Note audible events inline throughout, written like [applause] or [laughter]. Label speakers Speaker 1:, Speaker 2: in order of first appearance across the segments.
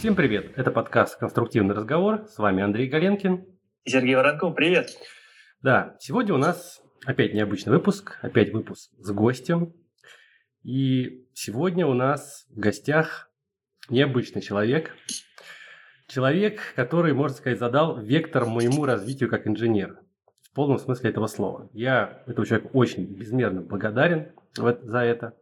Speaker 1: Всем привет! Это подкаст «Конструктивный разговор». С вами Андрей Галенкин.
Speaker 2: И Сергей Воронков. Привет!
Speaker 1: Да, сегодня у нас опять необычный выпуск, опять выпуск с гостем. И сегодня у нас в гостях необычный человек. Человек, который, можно сказать, задал вектор моему развитию как инженера. В полном смысле этого слова. Я этому человеку очень безмерно благодарен за это.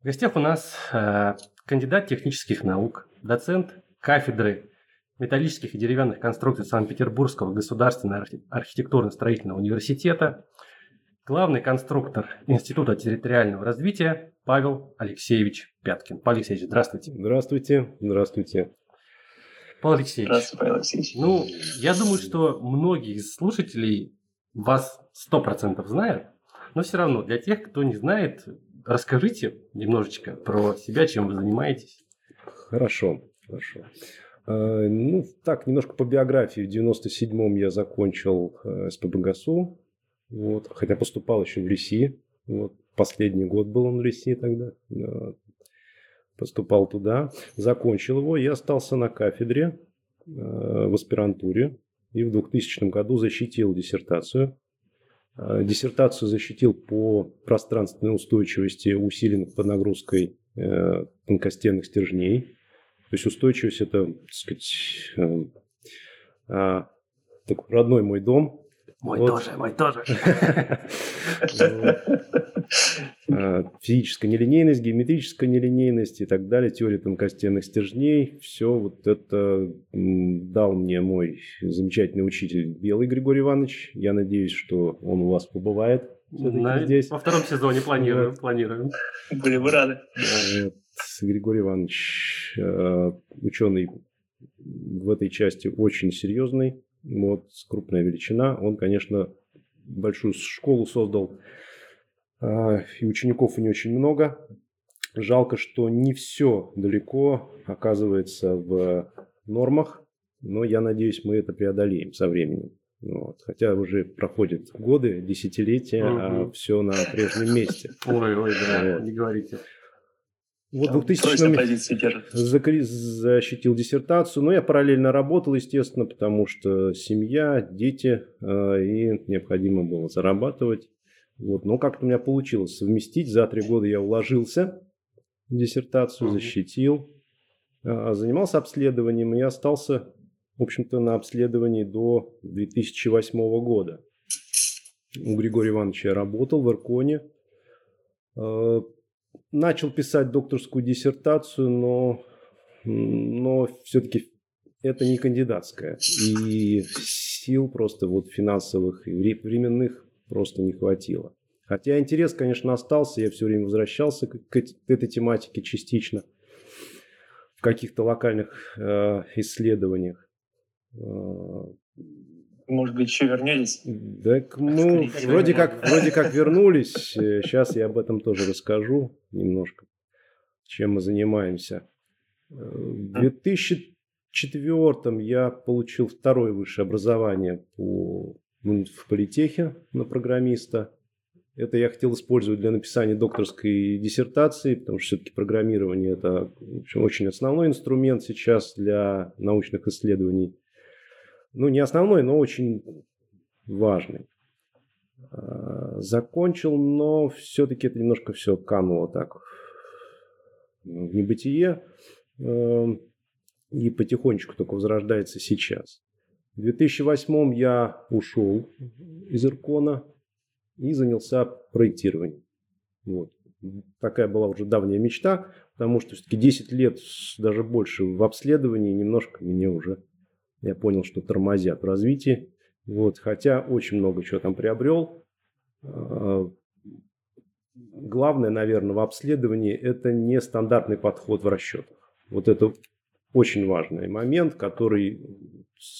Speaker 1: В гостях у нас э, кандидат технических наук, доцент кафедры металлических и деревянных конструкций Санкт-Петербургского государственного архитектурно-строительного университета, главный конструктор Института территориального развития Павел Алексеевич Пяткин. Павел Алексеевич, здравствуйте.
Speaker 3: Здравствуйте, здравствуйте.
Speaker 1: Павел Алексеевич. Здравствуйте, Павел Алексеевич. Ну, я думаю, что многие из слушателей вас сто процентов знают, но все равно для тех, кто не знает, расскажите немножечко про себя, чем вы занимаетесь.
Speaker 3: Хорошо, хорошо. А, ну, так, немножко по биографии. В 97-м я закончил э, СПБГСУ, вот, хотя поступал еще в РИСИ. Вот, последний год был он в РИСИ тогда. Поступал туда, закончил его и остался на кафедре э, в аспирантуре. И в 2000 году защитил диссертацию Э, диссертацию защитил по пространственной устойчивости усиленных под нагрузкой э, тонкостенных стержней. То есть устойчивость это, так сказать, э, родной мой дом.
Speaker 1: Мой вот. тоже, мой тоже.
Speaker 3: А, физическая нелинейность, геометрическая нелинейность и так далее, теория тонкостенных стержней. Все вот это дал мне мой замечательный учитель Белый Григорий Иванович. Я надеюсь, что он у вас побывает
Speaker 1: На, здесь. Во втором сезоне планируем. Планируем.
Speaker 2: Были бы рады.
Speaker 3: Вот. Григорий Иванович, а, ученый в этой части очень серьезный, вот, крупная величина. Он, конечно, большую школу создал а, и учеников у не очень много. Жалко, что не все далеко оказывается в нормах, но я надеюсь, мы это преодолеем со временем. Вот. Хотя уже проходят годы, десятилетия, угу. а все на прежнем месте.
Speaker 1: Ой, ой, да, вот. не говорите.
Speaker 3: Вот в 2000 защитил диссертацию, но я параллельно работал, естественно, потому что семья, дети, а, и необходимо было зарабатывать. Вот. Но как-то у меня получилось совместить. За три года я уложился в диссертацию, угу. защитил, а, занимался обследованием и остался, в общем-то, на обследовании до 2008 года. У Григория Ивановича я работал в Ирконе. Начал писать докторскую диссертацию, но, но все-таки это не кандидатская. И сил просто вот финансовых и временных просто не хватило. Хотя интерес, конечно, остался, я все время возвращался к, к этой тематике частично в каких-то локальных э, исследованиях.
Speaker 2: Э, Может быть, еще вернетесь?
Speaker 3: Да, ну, вроде как, вроде как вернулись. Сейчас я об этом тоже расскажу немножко, чем мы занимаемся. Э, в 2004 я получил второе высшее образование по в политехе на программиста. Это я хотел использовать для написания докторской диссертации, потому что все-таки программирование – это общем, очень основной инструмент сейчас для научных исследований. Ну, не основной, но очень важный. А, закончил, но все-таки это немножко все кануло так в небытие эм, и потихонечку только возрождается сейчас. В 2008 я ушел из Иркона и занялся проектированием. Вот. Такая была уже давняя мечта, потому что все-таки 10 лет, даже больше в обследовании, немножко мне уже, я понял, что тормозят в развитии. Вот. Хотя очень много чего там приобрел. А, главное, наверное, в обследовании – это не стандартный подход в расчетах. Вот это очень важный момент, который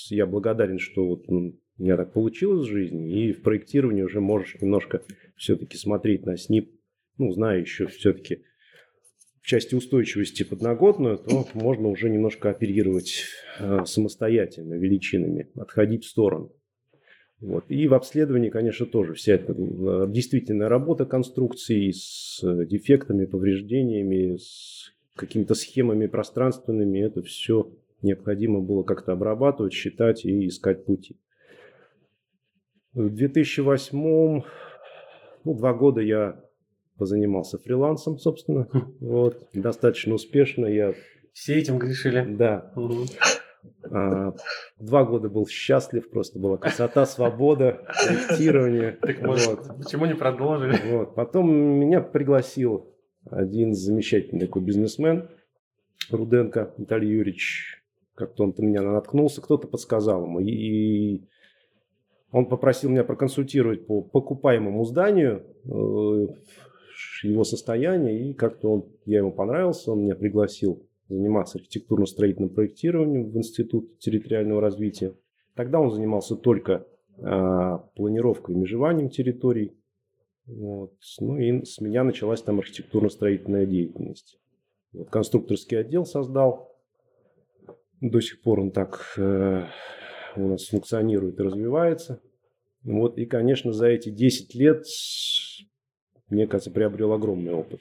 Speaker 3: я благодарен, что вот у меня так получилось в жизни, и в проектировании уже можешь немножко все-таки смотреть на СНИП, ну, знаю еще все-таки части устойчивости подноготную, то можно уже немножко оперировать э, самостоятельно величинами, отходить в сторону. Вот. И в обследовании, конечно, тоже вся эта э, действительная работа конструкции с дефектами, повреждениями, с какими-то схемами пространственными. Это все необходимо было как-то обрабатывать, считать и искать пути. В 2008 ну, два года я позанимался фрилансом, собственно. Хм. Вот, достаточно успешно. Я...
Speaker 1: Все этим грешили?
Speaker 3: Да. Угу. А, два года был счастлив, просто была красота, свобода, проектирование.
Speaker 1: Так вот. почему не продолжили?
Speaker 3: Вот. Потом меня пригласил один замечательный такой бизнесмен, Руденко Виталий Юрьевич. Как-то он на меня наткнулся, кто-то подсказал ему. И он попросил меня проконсультировать по покупаемому зданию, э, его состояние, и как-то он, я ему понравился, он меня пригласил заниматься архитектурно-строительным проектированием в Институт территориального развития. Тогда он занимался только а, планировкой и межеванием территорий. Вот. Ну и с меня началась там архитектурно-строительная деятельность. Вот, конструкторский отдел создал. До сих пор он так э, у нас функционирует и развивается. Вот, и, конечно, за эти 10 лет, мне кажется, приобрел огромный опыт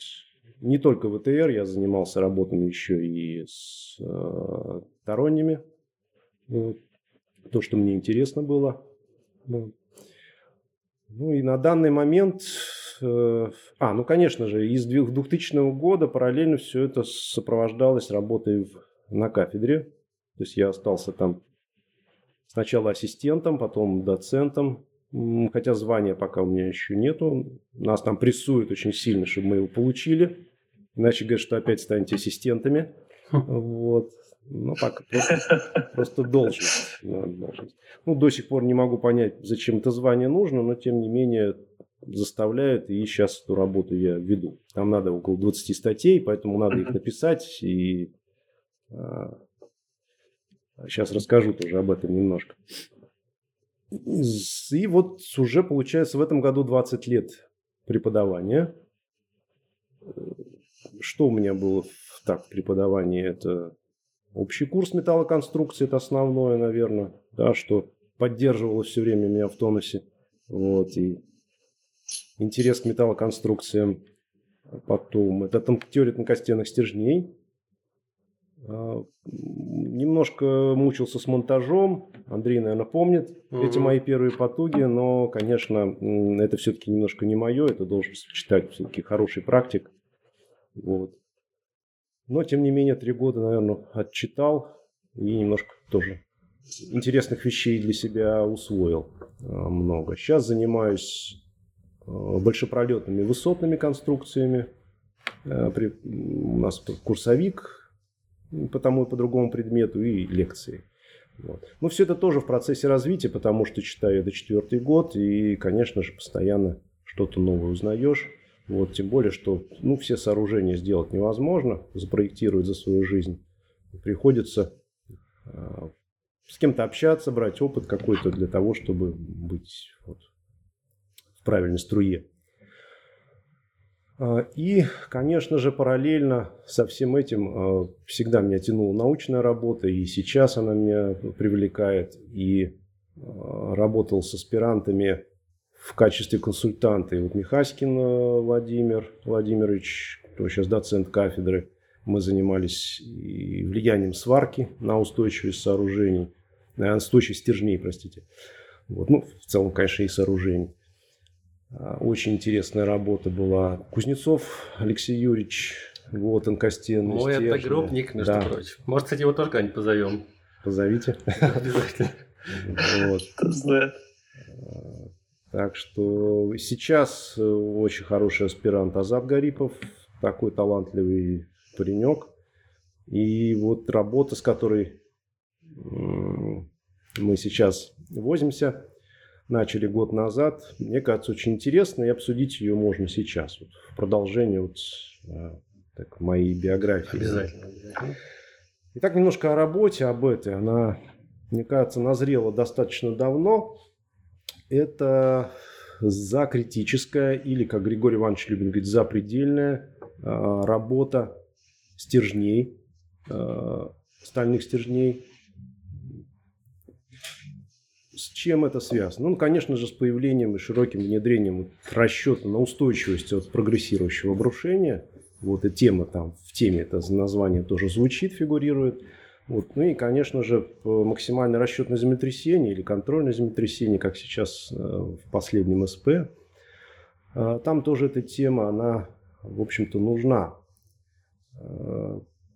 Speaker 3: не только в ВТР, я занимался работами еще и с э, сторонними. Вот. То, что мне интересно было. Вот. Ну и на данный момент, э, а, ну конечно же, из 2000 года параллельно все это сопровождалось работой в, на кафедре. То есть я остался там сначала ассистентом, потом доцентом, хотя звания пока у меня еще нету. Нас там прессуют очень сильно, чтобы мы его получили. Иначе говорят, что опять станете ассистентами. Вот. Ну, так, просто, просто должность, должность. Ну, до сих пор не могу понять, зачем это звание нужно, но тем не менее заставляют, и сейчас эту работу я веду. Там надо около 20 статей, поэтому надо их написать, и а, сейчас расскажу тоже об этом немножко. И вот уже получается в этом году 20 лет преподавания что у меня было в так преподавании? Это общий курс металлоконструкции, это основное, наверное, да, что поддерживало все время меня в тонусе. Вот, и интерес к металлоконструкциям. Потом это теория тонкостенных стержней. А, немножко мучился с монтажом. Андрей, наверное, помнит mm-hmm. эти мои первые потуги, но, конечно, это все-таки немножко не мое. Это должен читать все-таки хороший практик. Вот. Но, тем не менее, три года, наверное, отчитал и немножко тоже интересных вещей для себя усвоил а, много. Сейчас занимаюсь а, большепролетными высотными конструкциями. А, у нас курсовик по тому и по другому предмету и лекции. Вот. Но все это тоже в процессе развития, потому что читаю это четвертый год, и, конечно же, постоянно что-то новое узнаешь. Вот, тем более, что ну, все сооружения сделать невозможно, запроектировать за свою жизнь. Приходится э, с кем-то общаться, брать опыт какой-то для того, чтобы быть вот, в правильной струе. А, и, конечно же, параллельно со всем этим а, всегда меня тянула научная работа, и сейчас она меня привлекает. И работал с аспирантами в качестве консультанта. И вот Михаськин э, Владимир Владимирович, кто сейчас доцент кафедры, мы занимались и влиянием сварки на устойчивость сооружений, на устойчивость стержней, простите. Вот. Ну, в целом, конечно, и сооружений. А, очень интересная работа была. Кузнецов Алексей Юрьевич, вот тонкостенный
Speaker 1: Мой стержни. одногруппник, между да. прочим. Может, кстати, его тоже когда-нибудь позовем.
Speaker 3: Позовите. [laughs]
Speaker 1: Обязательно.
Speaker 3: Вот. Кто знает. Так что сейчас э, очень хороший аспирант Азат Гарипов, такой талантливый паренек. И вот работа, с которой мы сейчас возимся, начали год назад, мне кажется, очень интересно, и обсудить ее можно сейчас, вот, в продолжение вот, э, так, моей биографии.
Speaker 1: Обязательно.
Speaker 3: Итак, немножко о работе, об этой. Она, мне кажется, назрела достаточно давно это закритическая или, как Григорий Иванович любит говорить, запредельная а, работа стержней, а, стальных стержней. С чем это связано? Ну, конечно же, с появлением и широким внедрением расчета на устойчивость от прогрессирующего обрушения. Вот и тема там, в теме это название тоже звучит, фигурирует. Вот. Ну и, конечно же, максимальный расчет на землетрясение или контроль на землетрясение, как сейчас э, в последнем СП, э, там тоже эта тема, она, в общем-то, нужна.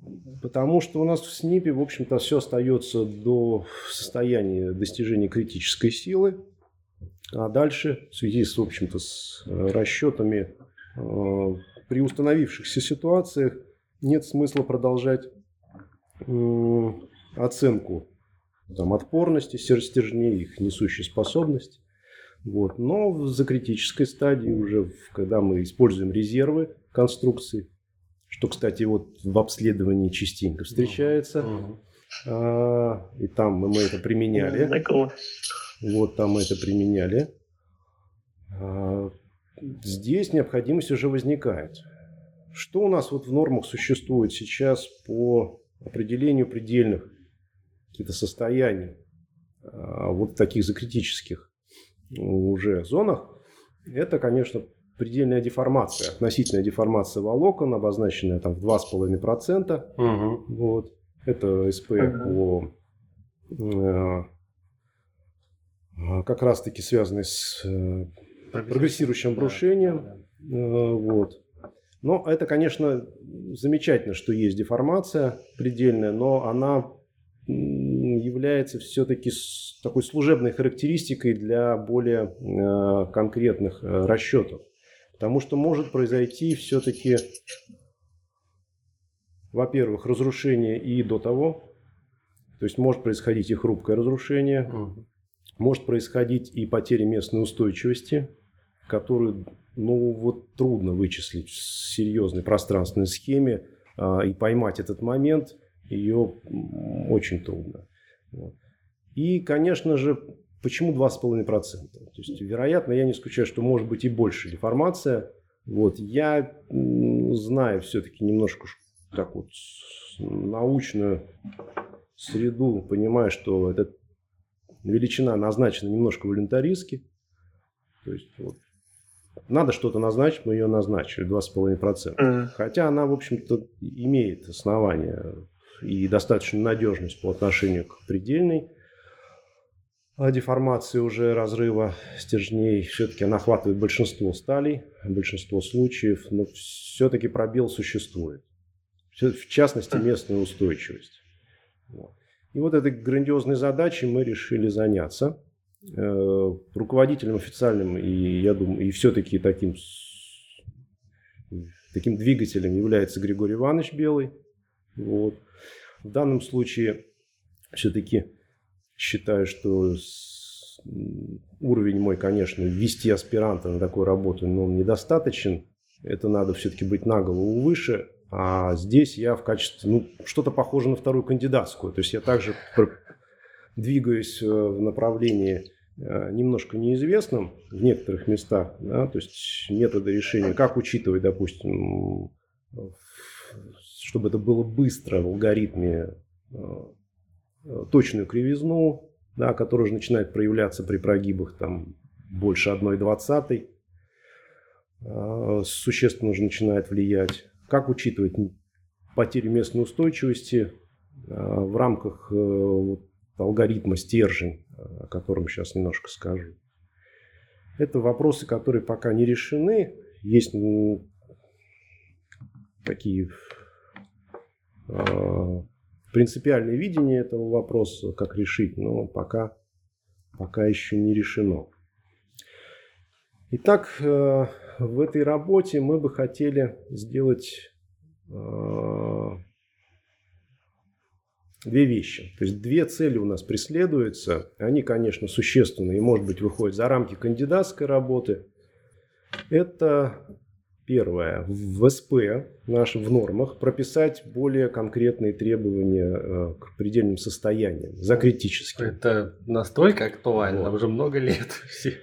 Speaker 3: Э, потому что у нас в СНИПе, в общем-то, все остается до состояния достижения критической силы. А дальше, в связи с, в общем-то, с расчетами при установившихся ситуациях, нет смысла продолжать оценку там, отпорности стержней, их несущей способности. Вот. Но за критической стадии уже, когда мы используем резервы конструкции, что, кстати, вот в обследовании частенько встречается, а, и там мы, мы это применяли.
Speaker 2: Знакомо.
Speaker 3: Вот там мы это применяли. А, здесь необходимость уже возникает. Что у нас вот в нормах существует сейчас по определению предельных каких-то состояний а, вот таких закритических уже зонах, это, конечно, предельная деформация, относительная деформация волокон, обозначенная там в 2,5%. Угу. Вот. Это СП угу. по э, как раз-таки связанный с э, прогрессирующим обрушением. Да. Э, вот. Но это, конечно, замечательно, что есть деформация предельная, но она является все-таки такой служебной характеристикой для более конкретных расчетов. Потому что может произойти все-таки, во-первых, разрушение и до того, то есть может происходить и хрупкое разрушение, угу. может происходить и потеря местной устойчивости, которую ну вот трудно вычислить в серьезной пространственной схеме а, и поймать этот момент, ее очень трудно. Вот. И, конечно же, почему 2,5%? То есть, вероятно, я не исключаю, что может быть и больше деформация. Вот. Я знаю все-таки немножко так вот научную среду, понимаю, что эта величина назначена немножко волюнтаристски. То есть вот, надо что-то назначить, мы ее назначили, 2,5%. Mm. Хотя она, в общем-то, имеет основания и достаточную надежность по отношению к предельной деформации уже разрыва стержней. Все-таки она охватывает большинство сталей, большинство случаев, но все-таки пробел существует. В частности, местная устойчивость. И вот этой грандиозной задачей мы решили заняться – Э, руководителем официальным и я думаю и все-таки таким таким двигателем является Григорий Иванович Белый. Вот. В данном случае все-таки считаю, что уровень мой, конечно, ввести аспиранта на такую работу, но он недостаточен. Это надо все-таки быть на голову выше. А здесь я в качестве, ну, что-то похоже на вторую кандидатскую. То есть я также двигаюсь э, в направлении э, немножко неизвестным в некоторых местах, да, то есть методы решения, как учитывать, допустим, чтобы это было быстро в алгоритме э, точную кривизну, да, которая уже начинает проявляться при прогибах там, больше 1,20, существенно уже начинает влиять. Как учитывать потерю местной устойчивости в рамках алгоритма стержень, о котором сейчас немножко скажу. Это вопросы, которые пока не решены. Есть ну, такие э, принципиальные видения этого вопроса, как решить, но пока, пока еще не решено. Итак, э, в этой работе мы бы хотели сделать э, две вещи. То есть две цели у нас преследуются. Они, конечно, существенные и, может быть, выходят за рамки кандидатской работы. Это первое. В СП нашим в нормах прописать более конкретные требования э, к предельным состояниям, за критические.
Speaker 1: Это настолько актуально, вот. уже много лет. [laughs]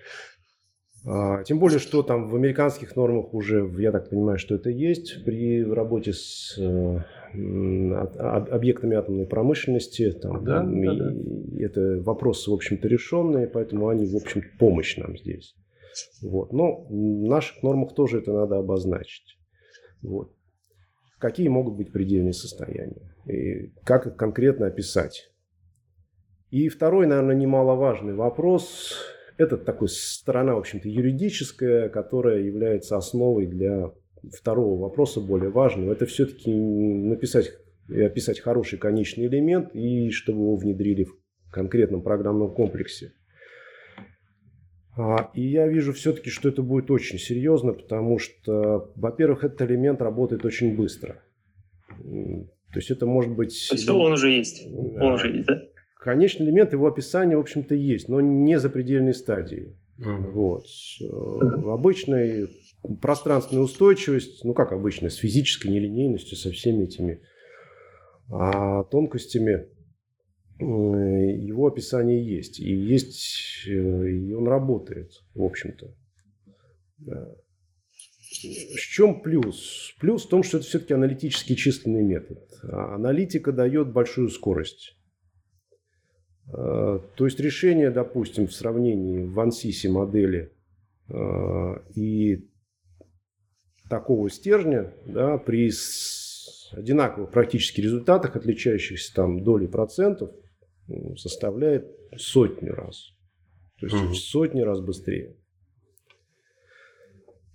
Speaker 3: А, тем более, что там в американских нормах уже, я так понимаю, что это есть при работе с э, объектами атомной промышленности. Там, да, да, да. Это вопросы, в общем-то, решенные, поэтому они, в общем помощь нам здесь. Вот. Но в наших нормах тоже это надо обозначить. Вот. какие могут быть предельные состояния и как их конкретно описать. И второй, наверное, немаловажный вопрос – это такой сторона, в общем-то, юридическая, которая является основой для второго вопроса, более важного. Это все-таки написать описать хороший конечный элемент, и чтобы его внедрили в конкретном программном комплексе. А, и я вижу все-таки, что это будет очень серьезно, потому что, во-первых, этот элемент работает очень быстро. То есть это может быть...
Speaker 2: То есть он уже есть? Он уже есть, да?
Speaker 3: Конечный элемент, его описание, в общем-то, есть, но не за предельной стадии. Uh-huh. Вот. В обычной пространственной устойчивость, ну как обычно, с физической нелинейностью, со всеми этими а, тонкостями, его описание есть. И есть, э, и он работает, в общем-то. В чем плюс? Плюс в том, что это все-таки аналитический численный метод. А аналитика дает большую скорость. То есть решение, допустим, в сравнении в ансисе модели и такого стержня да, при одинаковых практически результатах, отличающихся там доли процентов, составляет сотню раз. То есть mm-hmm. сотни раз быстрее.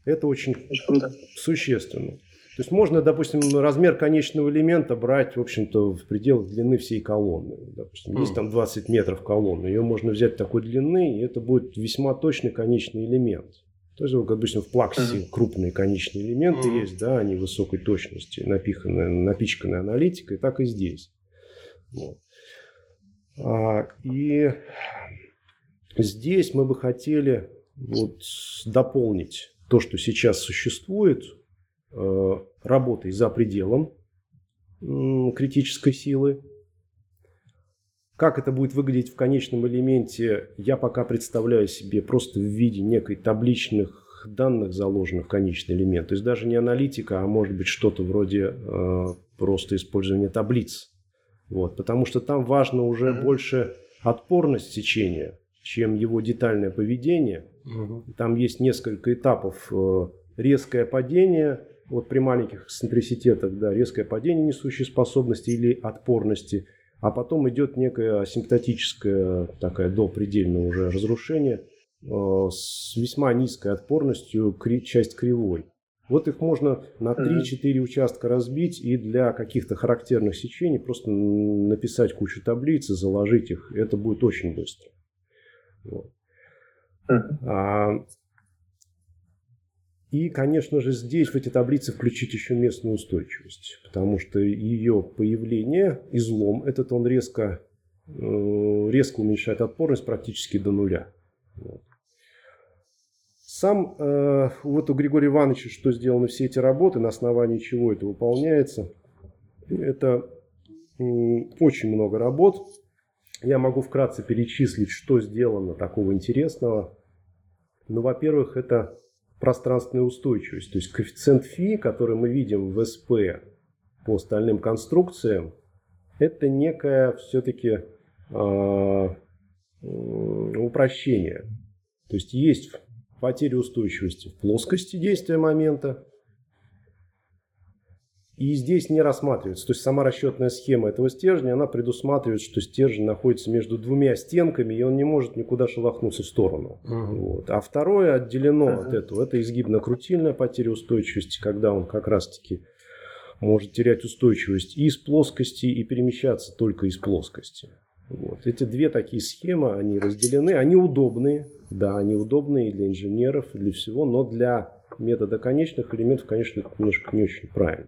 Speaker 3: Это очень, очень круто. существенно. То есть можно, допустим, размер конечного элемента брать, в общем-то, в пределах длины всей колонны. Допустим, mm. есть там 20 метров колонны, ее можно взять такой длины, и это будет весьма точный конечный элемент. То есть, как обычно в плаксе mm-hmm. крупные конечные элементы mm-hmm. есть, да, они высокой точности, напиханная, напичканная аналитикой, так и здесь. Вот. А, и здесь мы бы хотели вот дополнить то, что сейчас существует, э, работой за пределом критической силы. Как это будет выглядеть в конечном элементе, я пока представляю себе просто в виде некой табличных данных, заложенных в конечный элемент. То есть даже не аналитика, а может быть что-то вроде э, просто использования таблиц. Вот, потому что там важно уже mm-hmm. больше отпорность сечения, чем его детальное поведение. Mm-hmm. Там есть несколько этапов. Э, резкое падение, вот при маленьких эксцентриситетах, да, резкое падение несущей способности или отпорности, а потом идет некое асимптотическое, такое до предельного уже разрушение э, с весьма низкой отпорностью, часть кривой. Вот их можно на 3-4 участка разбить и для каких-то характерных сечений просто написать кучу таблиц и заложить их. Это будет очень быстро. Вот. А, и, конечно же, здесь в эти таблицы включить еще местную устойчивость, потому что ее появление, излом, этот он резко, э, резко уменьшает отпорность практически до нуля. Вот. Сам э, вот у Григория Ивановича, что сделаны все эти работы, на основании чего это выполняется, это э, очень много работ. Я могу вкратце перечислить, что сделано такого интересного. Ну, во-первых, это пространственная устойчивость, то есть коэффициент фи, который мы видим в СП по остальным конструкциям, это некое все-таки э, упрощение. То есть есть потеря устойчивости в плоскости действия момента. И здесь не рассматривается. То есть сама расчетная схема этого стержня, она предусматривает, что стержень находится между двумя стенками, и он не может никуда шелохнуться в сторону. Угу. Вот. А второе отделено угу. от этого. Это изгибно-крутильная потеря устойчивости, когда он как раз-таки может терять устойчивость и из плоскости, и перемещаться только из плоскости. Вот. Эти две такие схемы, они разделены, они удобные, да, они удобные и для инженеров, и для всего, но для метода конечных элементов, конечно, это немножко не очень правильно.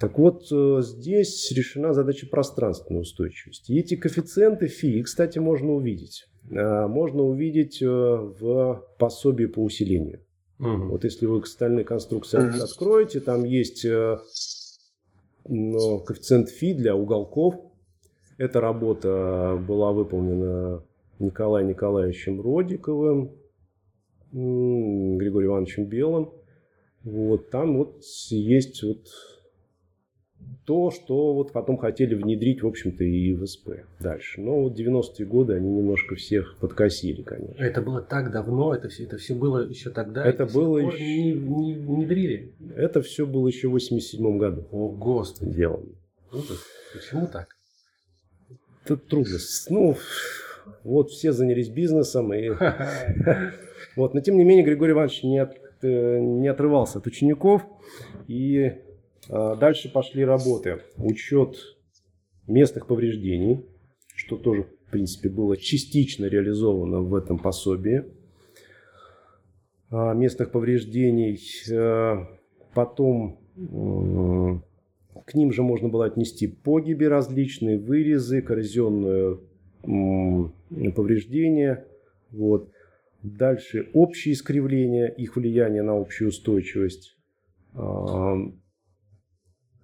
Speaker 3: Так вот, э, здесь решена задача пространственной устойчивости. И эти коэффициенты фи, кстати, можно увидеть. Э, можно увидеть э, в пособии по усилению. Угу. Вот если вы остальные конструкции угу. откроете, там есть коэффициент фи для уголков. Эта работа была выполнена Николаем Николаевичем Родиковым, Григорием Ивановичем Белым. Вот там вот есть вот то, что вот потом хотели внедрить, в общем-то, и в СП дальше. Но вот 90-е годы они немножко всех подкосили, конечно.
Speaker 1: Это было так давно, это все, это все было еще тогда.
Speaker 3: Это было
Speaker 1: еще... Не, не внедрили.
Speaker 3: Это все было еще в 87 году.
Speaker 1: О, Господи.
Speaker 3: Сделано.
Speaker 1: Почему так?
Speaker 3: Это трудно. Ну, вот все занялись бизнесом. И... [laughs] вот. Но тем не менее Григорий Иванович не, от, э, не отрывался от учеников. И а, дальше пошли работы. Учет местных повреждений, что тоже, в принципе, было частично реализовано в этом пособии. А, местных повреждений. Э, потом к ним же можно было отнести погиби различные, вырезы, коррозионное повреждения. Вот. Дальше общие искривления, их влияние на общую устойчивость. А,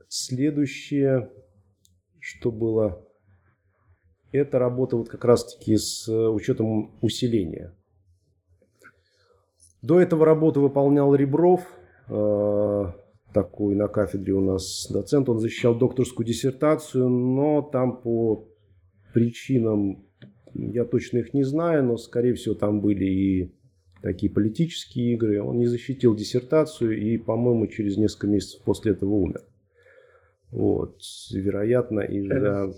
Speaker 3: Следующее, что было, это работа вот как раз-таки с учетом усиления. До этого работу выполнял Ребров, э, такой на кафедре у нас доцент, он защищал докторскую диссертацию, но там по причинам, я точно их не знаю, но скорее всего там были и такие политические игры. Он не защитил диссертацию и, по-моему, через несколько месяцев после этого умер. Вот, вероятно, из-за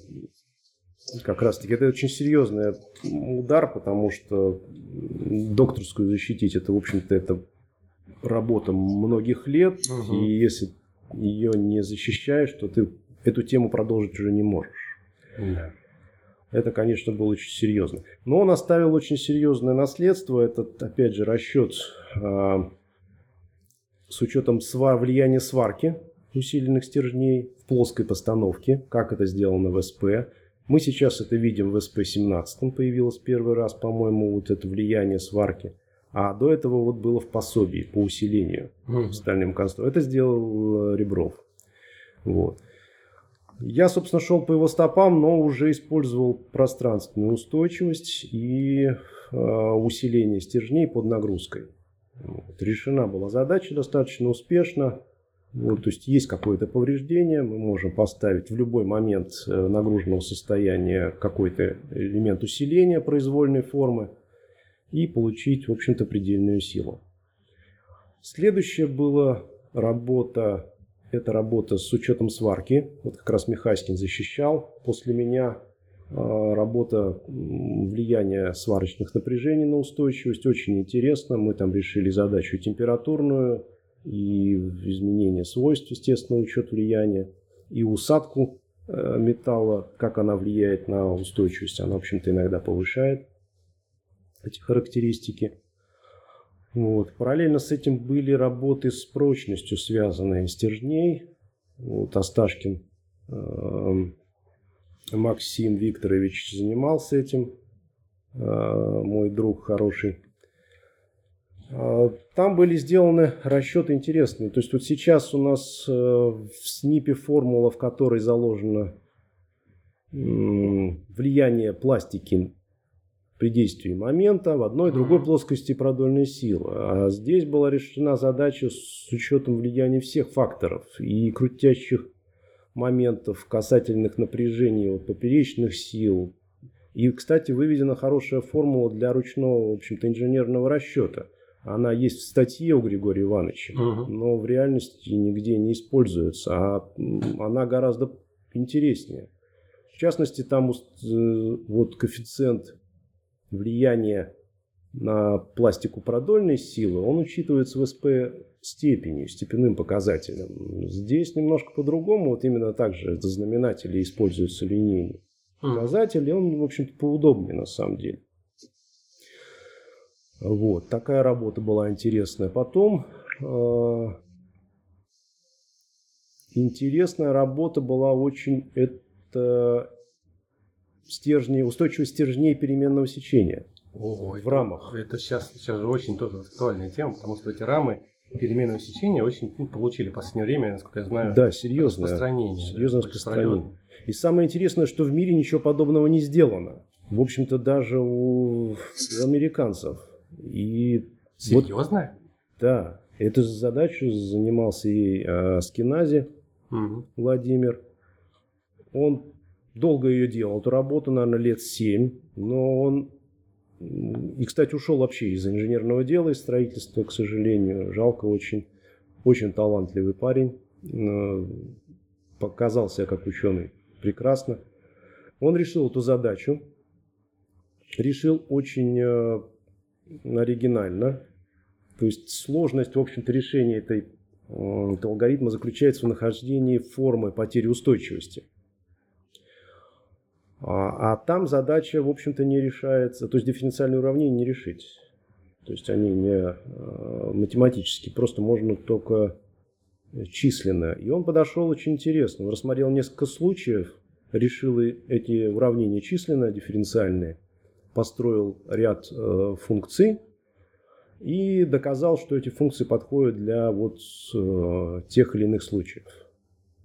Speaker 3: как раз таки это очень серьезный удар, потому что докторскую защитить это, в общем-то, это работа многих лет, угу. и если ее не защищаешь, то ты эту тему продолжить уже не можешь. Да. Это, конечно, было очень серьезно. Но он оставил очень серьезное наследство. Это, опять же, расчет а, с учетом свар, влияния сварки усиленных стержней в плоской постановке, как это сделано в СП. Мы сейчас это видим в СП-17, появилось первый раз, по-моему, вот это влияние сварки. А до этого вот было в пособии по усилению mm-hmm. стальным конструктором. Это сделал э, Ребров. Вот. Я, собственно, шел по его стопам, но уже использовал пространственную устойчивость и э, усиление стержней под нагрузкой. Вот. Решена была задача достаточно успешно. Вот, то есть есть какое-то повреждение, мы можем поставить в любой момент э, нагруженного состояния какой-то элемент усиления произвольной формы и получить, в общем-то, предельную силу. Следующее была работа, это работа с учетом сварки. Вот как раз Михайскин защищал после меня э, работа влияния сварочных напряжений на устойчивость. Очень интересно. Мы там решили задачу температурную, и изменение свойств, естественно, учет влияния, и усадку э, металла, как она влияет на устойчивость. Она, в общем-то, иногда повышает эти характеристики. Вот. Параллельно с этим были работы с прочностью, связанные стержней. Вот Осташкин э, Максим Викторович занимался этим. Э, мой друг хороший. А, там были сделаны расчеты интересные. То есть вот сейчас у нас э, в СНИПе формула, в которой заложено влияние пластики при действии момента в одной и другой плоскости продольной силы. А здесь была решена задача с учетом влияния всех факторов и крутящих моментов, касательных напряжений вот, поперечных сил. И, кстати, выведена хорошая формула для ручного, в общем-то, инженерного расчета – она есть в статье у Григория Ивановича, угу. но в реальности нигде не используется, а она гораздо интереснее. В частности, там э, вот коэффициент влияния на пластику продольной силы, он учитывается в СП степенью, степенным показателем. Здесь немножко по-другому, вот именно так же это знаменатели используются линейный показатель, и он, в общем-то, поудобнее на самом деле. Вот, такая работа была интересная. Потом э, интересная работа была очень это стержни, устойчивость стержней переменного сечения
Speaker 1: О, в рамах. Это сейчас, сейчас же очень тоже актуальная тема, потому что эти рамы переменного сечения очень ну, получили в последнее время, насколько я знаю,
Speaker 3: да, серьезное распространение. Серьезное да, распространение. И самое интересное, что в мире ничего подобного не сделано. В общем-то, даже у американцев. И
Speaker 1: Серьезно?
Speaker 3: Вот, да. Эту задачу занимался и э, Скинази, угу. Владимир. Он долго ее делал, эту работу, наверное, лет семь, но он и, кстати, ушел вообще из инженерного дела, из строительства, к сожалению. Жалко очень. Очень талантливый парень. Показал себя как ученый прекрасно. Он решил эту задачу. Решил очень э, оригинально. То есть сложность, в общем-то, решения этой, э, этого алгоритма заключается в нахождении формы потери устойчивости. А, а там задача, в общем-то, не решается. То есть дифференциальные уравнения не решить. То есть они не э, математические, просто можно только численно. И он подошел очень интересно. Он рассмотрел несколько случаев, решил эти уравнения численно, дифференциальные, построил ряд э, функций и доказал, что эти функции подходят для вот э, тех или иных случаев.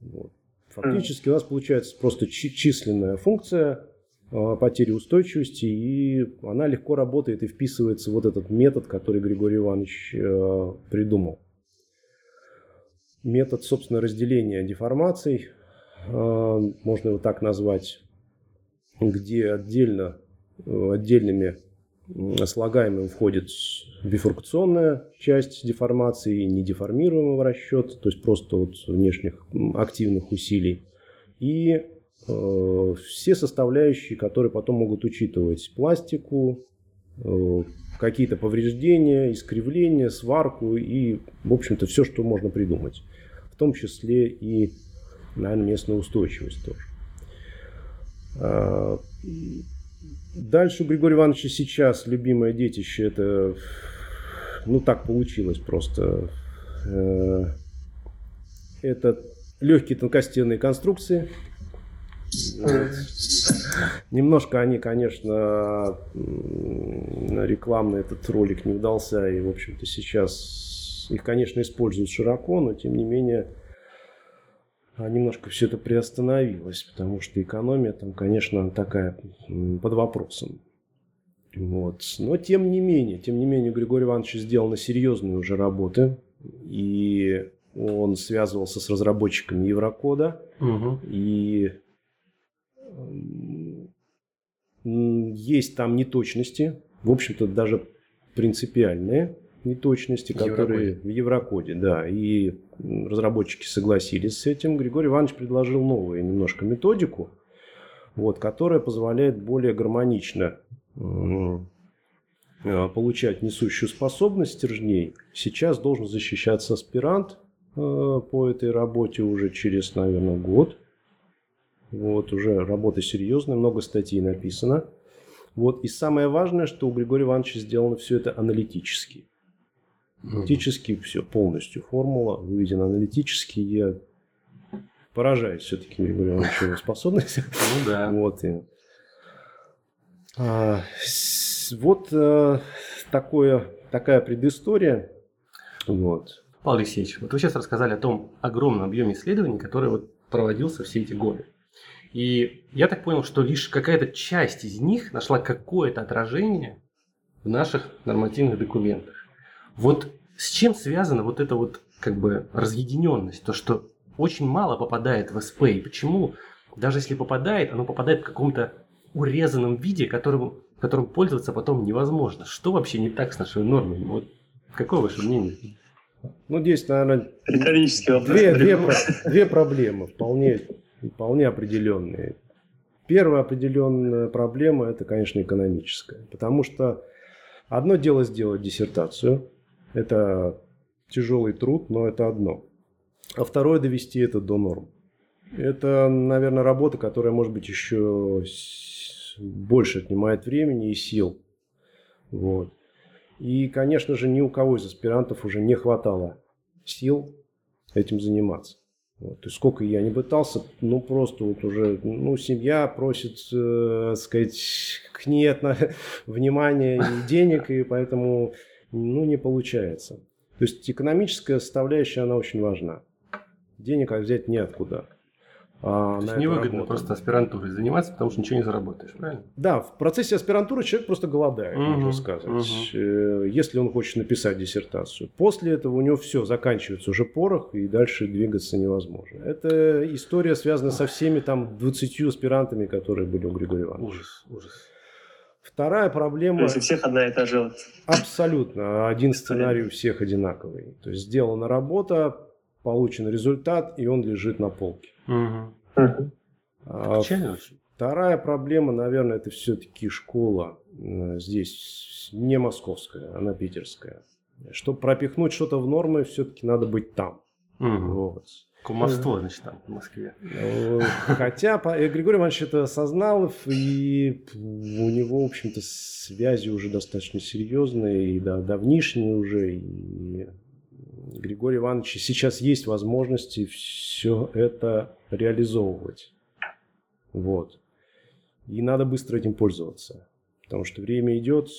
Speaker 3: Вот. Фактически у нас получается просто численная функция э, потери устойчивости, и она легко работает и вписывается в вот этот метод, который Григорий Иванович э, придумал. Метод, собственно, разделения деформаций, э, можно его так назвать, где отдельно, отдельными слагаемым входит бифуркационная часть деформации, недеформируемого расчета, то есть просто вот внешних активных усилий. И э, все составляющие, которые потом могут учитывать пластику, э, какие-то повреждения, искривления, сварку и, в общем-то, все, что можно придумать. В том числе и, наверное, местную устойчивость тоже. Дальше у Григория Ивановича сейчас любимое детище это, ну так получилось просто. Э, это легкие тонкостенные конструкции. Вот. Немножко они, конечно, рекламный этот ролик не удался, и, в общем-то, сейчас их, конечно, используют широко, но, тем не менее, немножко все это приостановилось, потому что экономия там, конечно, такая под вопросом. Вот. Но тем не менее, тем не менее, Григорий Иванович сделал серьезные уже работы, и он связывался с разработчиками Еврокода, угу. и есть там неточности, в общем-то, даже принципиальные неточности, которые Еврокоде. в Еврокоде, да, и разработчики согласились с этим. Григорий Иванович предложил новую немножко методику, вот, которая позволяет более гармонично э, получать несущую способность стержней. Сейчас должен защищаться аспирант э, по этой работе уже через, наверное, год. Вот, уже работа серьезная, много статей написано. Вот, и самое важное, что у Григория Ивановича сделано все это аналитически. Аналитически все, полностью формула выведена аналитически. Я поражаюсь все-таки Григорию Ивановичу способностью. [laughs]
Speaker 1: Ну да.
Speaker 3: Вот, и, а, вот а, такое, такая предыстория. Вот.
Speaker 1: Павел Алексеевич, вот вы сейчас рассказали о том огромном объеме исследований, который вот проводился все эти годы. И я так понял, что лишь какая-то часть из них нашла какое-то отражение в наших нормативных документах. Вот с чем связана вот эта вот как бы разъединенность, то что очень мало попадает в СП, и почему даже если попадает, оно попадает в каком-то урезанном виде, которым, которым пользоваться потом невозможно. Что вообще не так с нашей нормой? Вот какое ваше мнение?
Speaker 3: Ну, здесь, наверное, две, две, две проблемы вполне, вполне определенные. Первая определенная проблема – это, конечно, экономическая. Потому что одно дело сделать диссертацию – это тяжелый труд, но это одно. А второе довести это до норм. Это, наверное, работа, которая, может быть, еще больше отнимает времени и сил. Вот. И, конечно же, ни у кого из аспирантов уже не хватало сил этим заниматься. Вот. И сколько я не пытался, ну просто вот уже, ну семья просит, э, сказать, к ней это [laughs] внимания и денег, и поэтому ну, не получается. То есть экономическая составляющая, она очень важна. Денег взять неоткуда.
Speaker 1: А, То есть невыгодно работу. просто аспирантурой заниматься, потому что ничего не заработаешь, правильно?
Speaker 3: Да, в процессе аспирантуры человек просто голодает, угу, можно сказать. Угу. Если он хочет написать диссертацию. После этого у него все, заканчивается уже порох, и дальше двигаться невозможно. Это история связана со всеми там 20 аспирантами, которые были у Григория Ивановича.
Speaker 1: Ужас, ужас.
Speaker 3: Вторая проблема... То
Speaker 2: есть у всех одна и та же...
Speaker 3: Абсолютно. Один сценарий у всех одинаковый. То есть сделана работа, получен результат, и он лежит на полке. Угу. А, вторая проблема, наверное, это все-таки школа э, здесь не московская, она питерская. Чтобы пропихнуть что-то в нормы, все-таки надо быть там.
Speaker 1: Угу. Вот. Кумовство, значит, там, в Москве.
Speaker 3: Хотя э, Григорий Иванович это осознал, и у него, в общем-то, связи уже достаточно серьезные, и да, давнишние уже, и Григорий Иванович сейчас есть возможности все это реализовывать. Вот. И надо быстро этим пользоваться. Потому что время идет.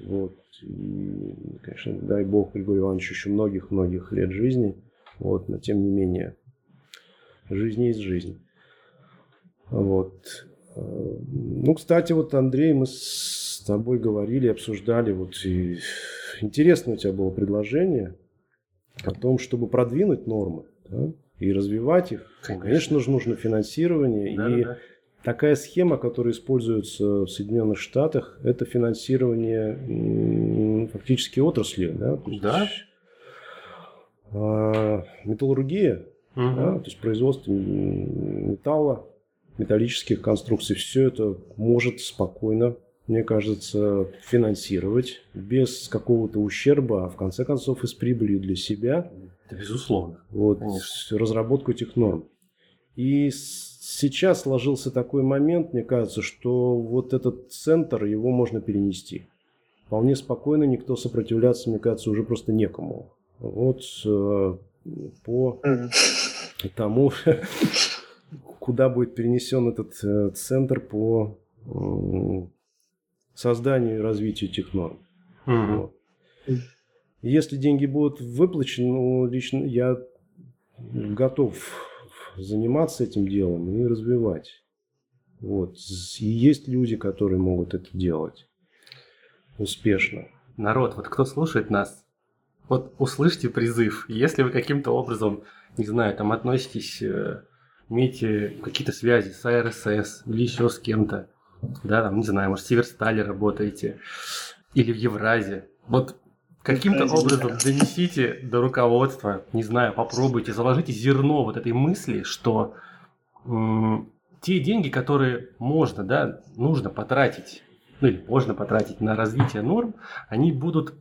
Speaker 3: Вот. И, конечно, дай бог Григорию Ивановичу еще многих-многих лет жизни. Вот. Но тем не менее, жизнь есть жизнь. Вот. Ну, кстати, вот, Андрей, мы с тобой говорили, обсуждали, вот, и интересное у тебя было предложение – о том, чтобы продвинуть нормы да, и развивать их, конечно, конечно же, нужно финансирование. Да, и да. такая схема, которая используется в Соединенных Штатах, это финансирование фактически отрасли. Да?
Speaker 1: То есть, да.
Speaker 3: А, металлургия, угу. да, то есть производство металла, металлических конструкций, все это может спокойно мне кажется, финансировать без какого-то ущерба, а в конце концов и с прибылью для себя.
Speaker 1: Это безусловно.
Speaker 3: Вот, Конечно. разработку этих норм. И сейчас сложился такой момент, мне кажется, что вот этот центр, его можно перенести. Вполне спокойно, никто сопротивляться, мне кажется, уже просто некому. Вот э, по тому, [laughs] куда будет перенесен этот э, центр по созданию и развитию этих норм. Вот. Если деньги будут выплачены, ну, лично я готов заниматься этим делом и развивать. Вот. И есть люди, которые могут это делать успешно.
Speaker 1: Народ, вот кто слушает нас, вот услышьте призыв. Если вы каким-то образом, не знаю, там относитесь, э, имеете какие-то связи с АРСС или еще с кем-то, да, там, не знаю, может, в Северстале работаете или в Евразе. Вот каким-то образом донесите до руководства, не знаю, попробуйте, заложите зерно вот этой мысли, что м- те деньги, которые можно, да, нужно потратить, ну или можно потратить на развитие норм, они будут,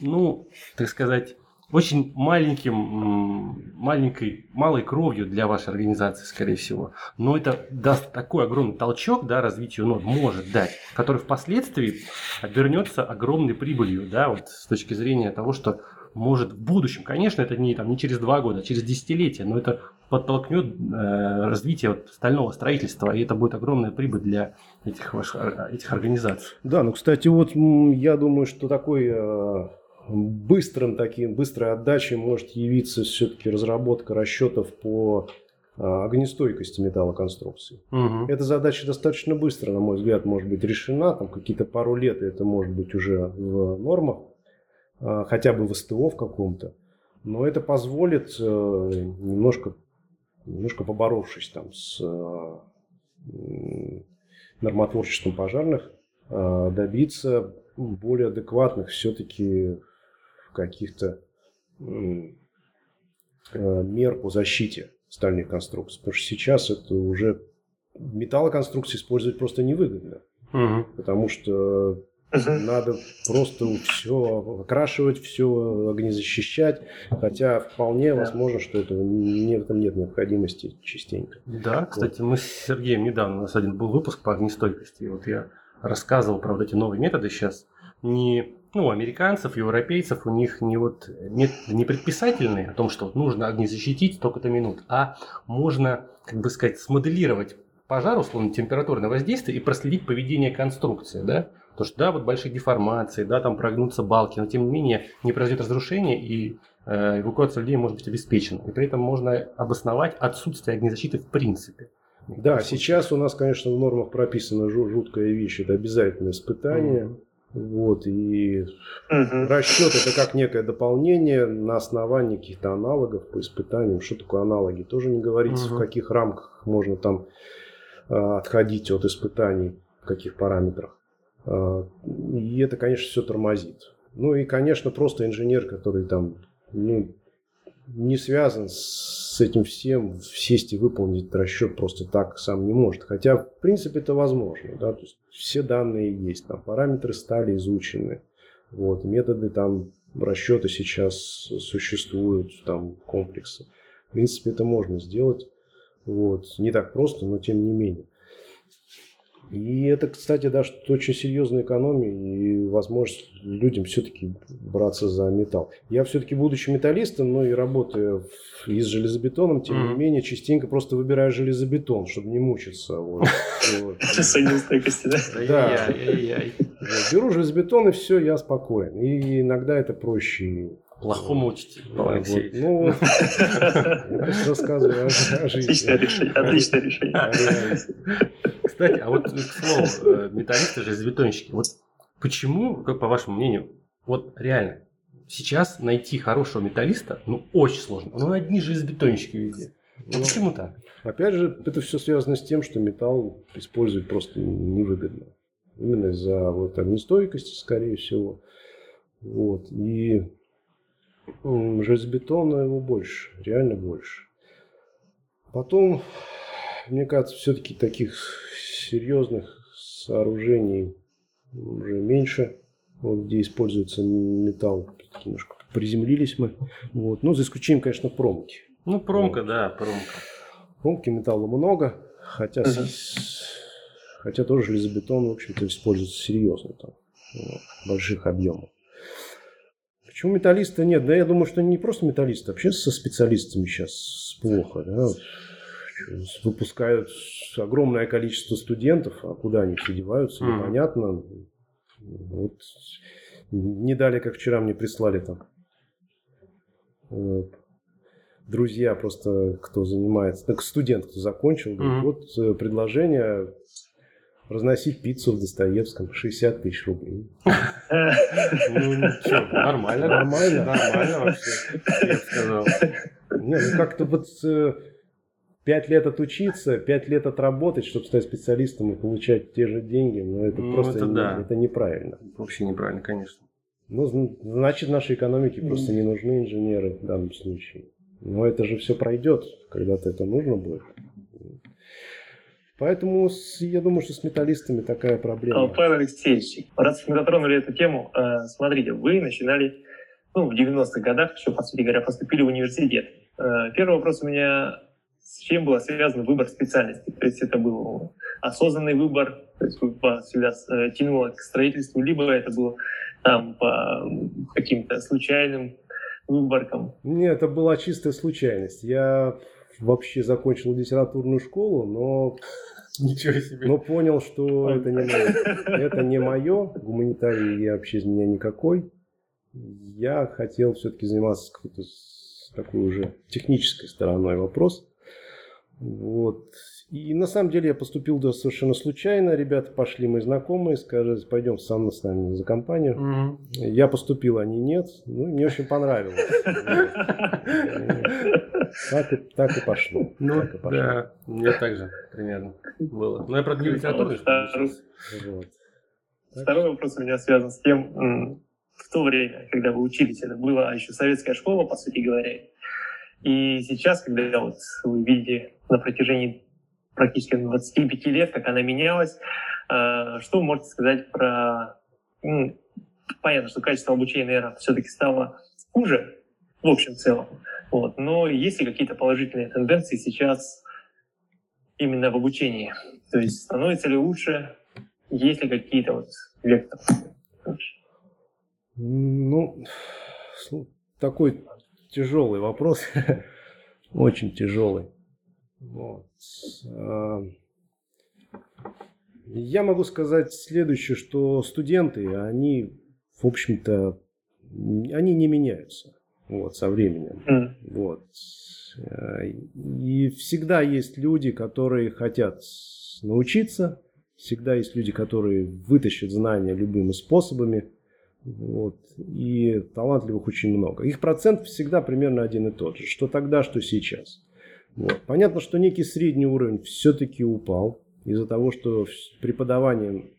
Speaker 1: ну, так сказать, очень маленьким, маленькой, малой кровью для вашей организации, скорее всего. Но это даст такой огромный толчок, да, развитию норм может дать, который впоследствии обернется огромной прибылью, да, вот с точки зрения того, что может в будущем, конечно, это не, там, не через два года, а через десятилетия, но это подтолкнет э, развитие вот, стального строительства, и это будет огромная прибыль для этих, ваших, этих организаций.
Speaker 3: Да, ну, кстати, вот я думаю, что такой э, быстрым таким, быстрой отдачей может явиться все-таки разработка расчетов по а, огнестойкости металлоконструкции. Угу. Эта задача достаточно быстро, на мой взгляд, может быть решена. Там какие-то пару лет это может быть уже в нормах, а, хотя бы в СТО в каком-то. Но это позволит э, немножко, немножко поборовшись там с нормотворчеством пожарных, а, добиться более адекватных все-таки каких-то э, мер по защите стальных конструкций. Потому что сейчас это уже металлоконструкции использовать просто невыгодно. Угу. Потому что надо просто все окрашивать, все огнезащищать. Хотя вполне да. возможно, что этого не, в этом нет необходимости частенько.
Speaker 1: Да, кстати, вот. мы с Сергеем недавно, у нас один был выпуск по огнестойкости. Вот я рассказывал про вот эти новые методы сейчас. Не ну, американцев, европейцев, у них не вот методы не предписательные о том, что нужно огни защитить столько-то минут, а можно, как бы сказать, смоделировать пожар, условно, температурное воздействие и проследить поведение конструкции, да? Потому что, да, вот большие деформации, да, там прогнутся балки, но тем не менее не произойдет разрушение и э, эвакуация людей может быть обеспечена. И при этом можно обосновать отсутствие огнезащиты в принципе.
Speaker 3: Да, сейчас у нас, конечно, в нормах прописана жуткая вещь, это обязательное испытание. Mm-hmm. Вот, и угу. расчет это как некое дополнение на основании каких-то аналогов по испытаниям. Что такое аналоги? Тоже не говорится, угу. в каких рамках можно там а, отходить от испытаний, в каких параметрах. А, и это, конечно, все тормозит. Ну и, конечно, просто инженер, который там ну, не связан с этим всем, сесть и выполнить расчет просто так сам не может. Хотя, в принципе, это возможно. Да? То есть все данные есть, там параметры стали изучены. Вот, методы там расчета сейчас существуют, там комплексы. В принципе, это можно сделать. Вот. Не так просто, но тем не менее. И это, кстати, даже очень серьезная экономия и возможность людям все-таки браться за металл. Я все-таки, будучи металлистом, ну и работая и с железобетоном, тем mm-hmm. не менее, частенько просто выбираю железобетон, чтобы не мучиться. Вот. [laughs]
Speaker 2: Союзстойкости, да?
Speaker 3: Да. Беру железобетон, и все, я спокоен. И иногда это проще
Speaker 1: Плохому учителю.
Speaker 3: Ну, [laughs] рассказываю о жизни.
Speaker 2: Отличное решение. Отличное решение.
Speaker 1: Кстати, а вот, к слову, э, металлисты, железобетонщики, вот почему, как по вашему мнению, вот реально, сейчас найти хорошего металлиста, ну, очень сложно. Ну, одни железобетонщики везде. Ну, почему так?
Speaker 3: Опять же, это все связано с тем, что металл использовать просто невыгодно. Именно из-за вот огнестойкости, скорее всего. Вот. И железобетона его больше, реально больше. Потом, мне кажется, все-таки таких серьезных сооружений уже меньше, вот, где используется металл. Немножко приземлились мы. Вот. Ну, за исключением, конечно, промки.
Speaker 1: Ну, промка, вот. да, промка.
Speaker 3: Промки металла много, хотя, uh-huh. с, хотя тоже железобетон, в общем-то, используется серьезно там, больших объемов. Почему металлиста нет? Да я думаю, что не просто металлисты, вообще со специалистами сейчас плохо. Да? Выпускают огромное количество студентов, а куда они все деваются, непонятно. Вот не дали, как вчера мне прислали там друзья просто, кто занимается, так студент, кто закончил, говорит, mm вот э, предложение разносить пиццу в Достоевском 60 тысяч рублей.
Speaker 1: Ну, ничего, нормально.
Speaker 3: Нормально.
Speaker 1: Нормально вообще, я бы сказал.
Speaker 3: Не, ну как-то вот э, пять лет отучиться, пять лет отработать, чтобы стать специалистом и получать те же деньги, ну это ну, просто это, не, да. это неправильно.
Speaker 1: Вообще неправильно, конечно.
Speaker 3: Ну, значит, нашей экономике просто не нужны инженеры в данном случае. Но это же все пройдет, когда-то это нужно будет. Поэтому я думаю, что с металлистами такая проблема.
Speaker 2: А, Павел Алексеевич, раз мы затронули эту тему, э, смотрите, вы начинали ну, в 90-х годах, еще, по сути говоря, поступили в университет. Э, первый вопрос у меня, с чем был связан выбор специальности? То есть это был осознанный выбор, то есть вас всегда э, тянуло к строительству, либо это было там по каким-то случайным выборкам?
Speaker 3: Нет, это была чистая случайность. Я вообще закончил литературную школу, но [laughs]
Speaker 1: Ничего себе.
Speaker 3: Но понял, что это не мое. Это не мое. Гуманитарий я вообще из меня никакой. Я хотел все-таки заниматься какой-то такой уже технической стороной вопрос. Вот. И на самом деле я поступил да, совершенно случайно. Ребята пошли, мои знакомые, сказали, пойдем сам с нами за компанию. Mm-hmm. Я поступил, они нет. Ну, мне очень понравилось. [laughs] Так и, так и пошло.
Speaker 1: Ну,
Speaker 3: так и
Speaker 1: пошло. да, мне так же примерно было. Но я, литературный.
Speaker 2: Вот. Второй вопрос у меня связан с тем, в то время, когда вы учились, это была еще советская школа, по сути говоря. И сейчас, когда вот вы видите на протяжении практически 25 лет, как она менялась, э, что вы можете сказать про... Понятно, что качество обучения, наверное, все-таки стало хуже в общем целом. Вот. Но есть ли какие-то положительные тенденции сейчас именно в обучении? То есть становится ли лучше? Есть ли какие-то вот векторы?
Speaker 3: Ну, такой тяжелый вопрос. [laughs] Очень тяжелый. Вот. А, я могу сказать следующее, что студенты, они, в общем-то, они не меняются. Вот, со временем. Mm. Вот. И всегда есть люди, которые хотят научиться, всегда есть люди, которые вытащат знания любыми способами, вот. И талантливых очень много. Их процент всегда примерно один и тот же, что тогда, что сейчас. Вот. Понятно, что некий средний уровень все-таки упал из-за того, что преподаванием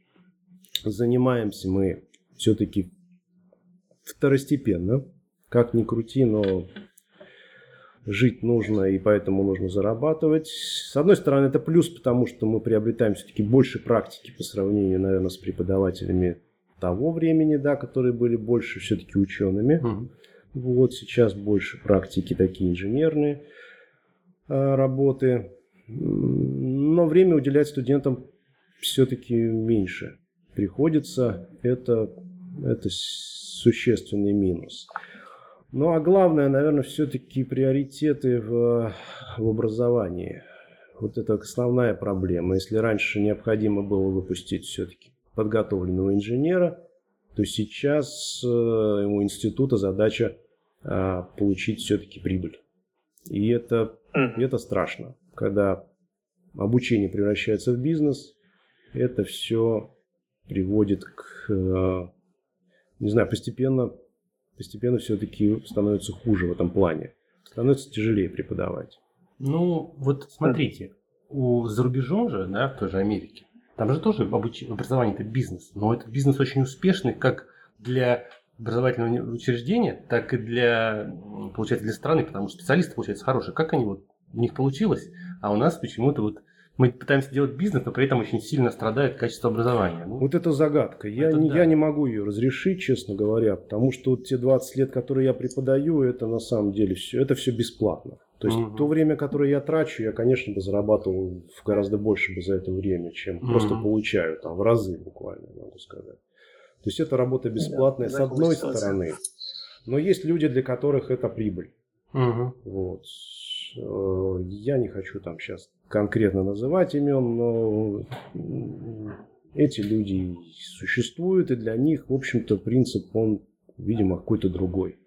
Speaker 3: занимаемся мы все-таки второстепенно. Как ни крути, но жить нужно, и поэтому нужно зарабатывать. С одной стороны, это плюс, потому что мы приобретаем все-таки больше практики по сравнению, наверное, с преподавателями того времени, да, которые были больше все-таки учеными. Угу. Вот сейчас больше практики такие инженерные э, работы. Но время уделять студентам все-таки меньше приходится. Это, это существенный минус. Ну а главное, наверное, все-таки приоритеты в, в образовании. Вот это основная проблема. Если раньше необходимо было выпустить все-таки подготовленного инженера, то сейчас э, у института задача а, получить все-таки прибыль. И это, это страшно, когда обучение превращается в бизнес, это все приводит к, э, не знаю, постепенно, постепенно все-таки становится хуже в этом плане. Становится тяжелее преподавать.
Speaker 1: Ну, вот смотрите, у за рубежом же, да, в той же Америке, там же тоже обуч... образование это бизнес, но этот бизнес очень успешный как для образовательного учреждения, так и для, получается, для страны, потому что специалисты, получается, хорошие. Как они вот, у них получилось, а у нас почему-то вот мы пытаемся делать бизнес, но при этом очень сильно страдает качество образования.
Speaker 3: Ну, вот это загадка. Я, это не, да. я не могу ее разрешить, честно говоря, потому что вот те 20 лет, которые я преподаю, это на самом деле все, это все бесплатно. То есть угу. то время, которое я трачу, я, конечно, бы зарабатывал гораздо больше бы за это время, чем угу. просто получаю, там, в разы буквально, надо сказать. То есть это работа бесплатная да, с одной стороны, но есть люди, для которых это прибыль. Угу. Вот. Э, я не хочу там сейчас конкретно называть имен, но эти люди существуют, и для них, в общем-то, принцип, он, видимо, какой-то другой.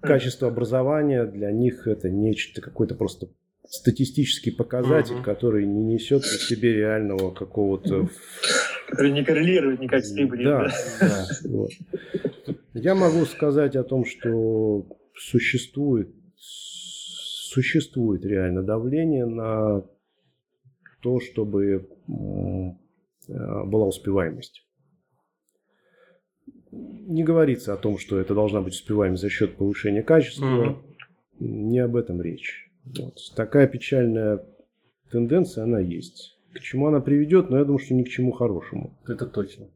Speaker 3: Качество образования для них это нечто, какой-то просто статистический показатель, угу. который не несет в себе реального какого-то...
Speaker 2: Который не коррелирует никак с прибылью.
Speaker 3: Да, да. Вот. Я могу сказать о том, что существует, существует реально давление на то, чтобы была успеваемость не говорится о том, что это должна быть успеваемость за счет повышения качества. Угу. Не об этом речь. Вот. Такая печальная тенденция, она есть. К чему она приведет, но я думаю, что ни к чему хорошему.
Speaker 1: Это точно.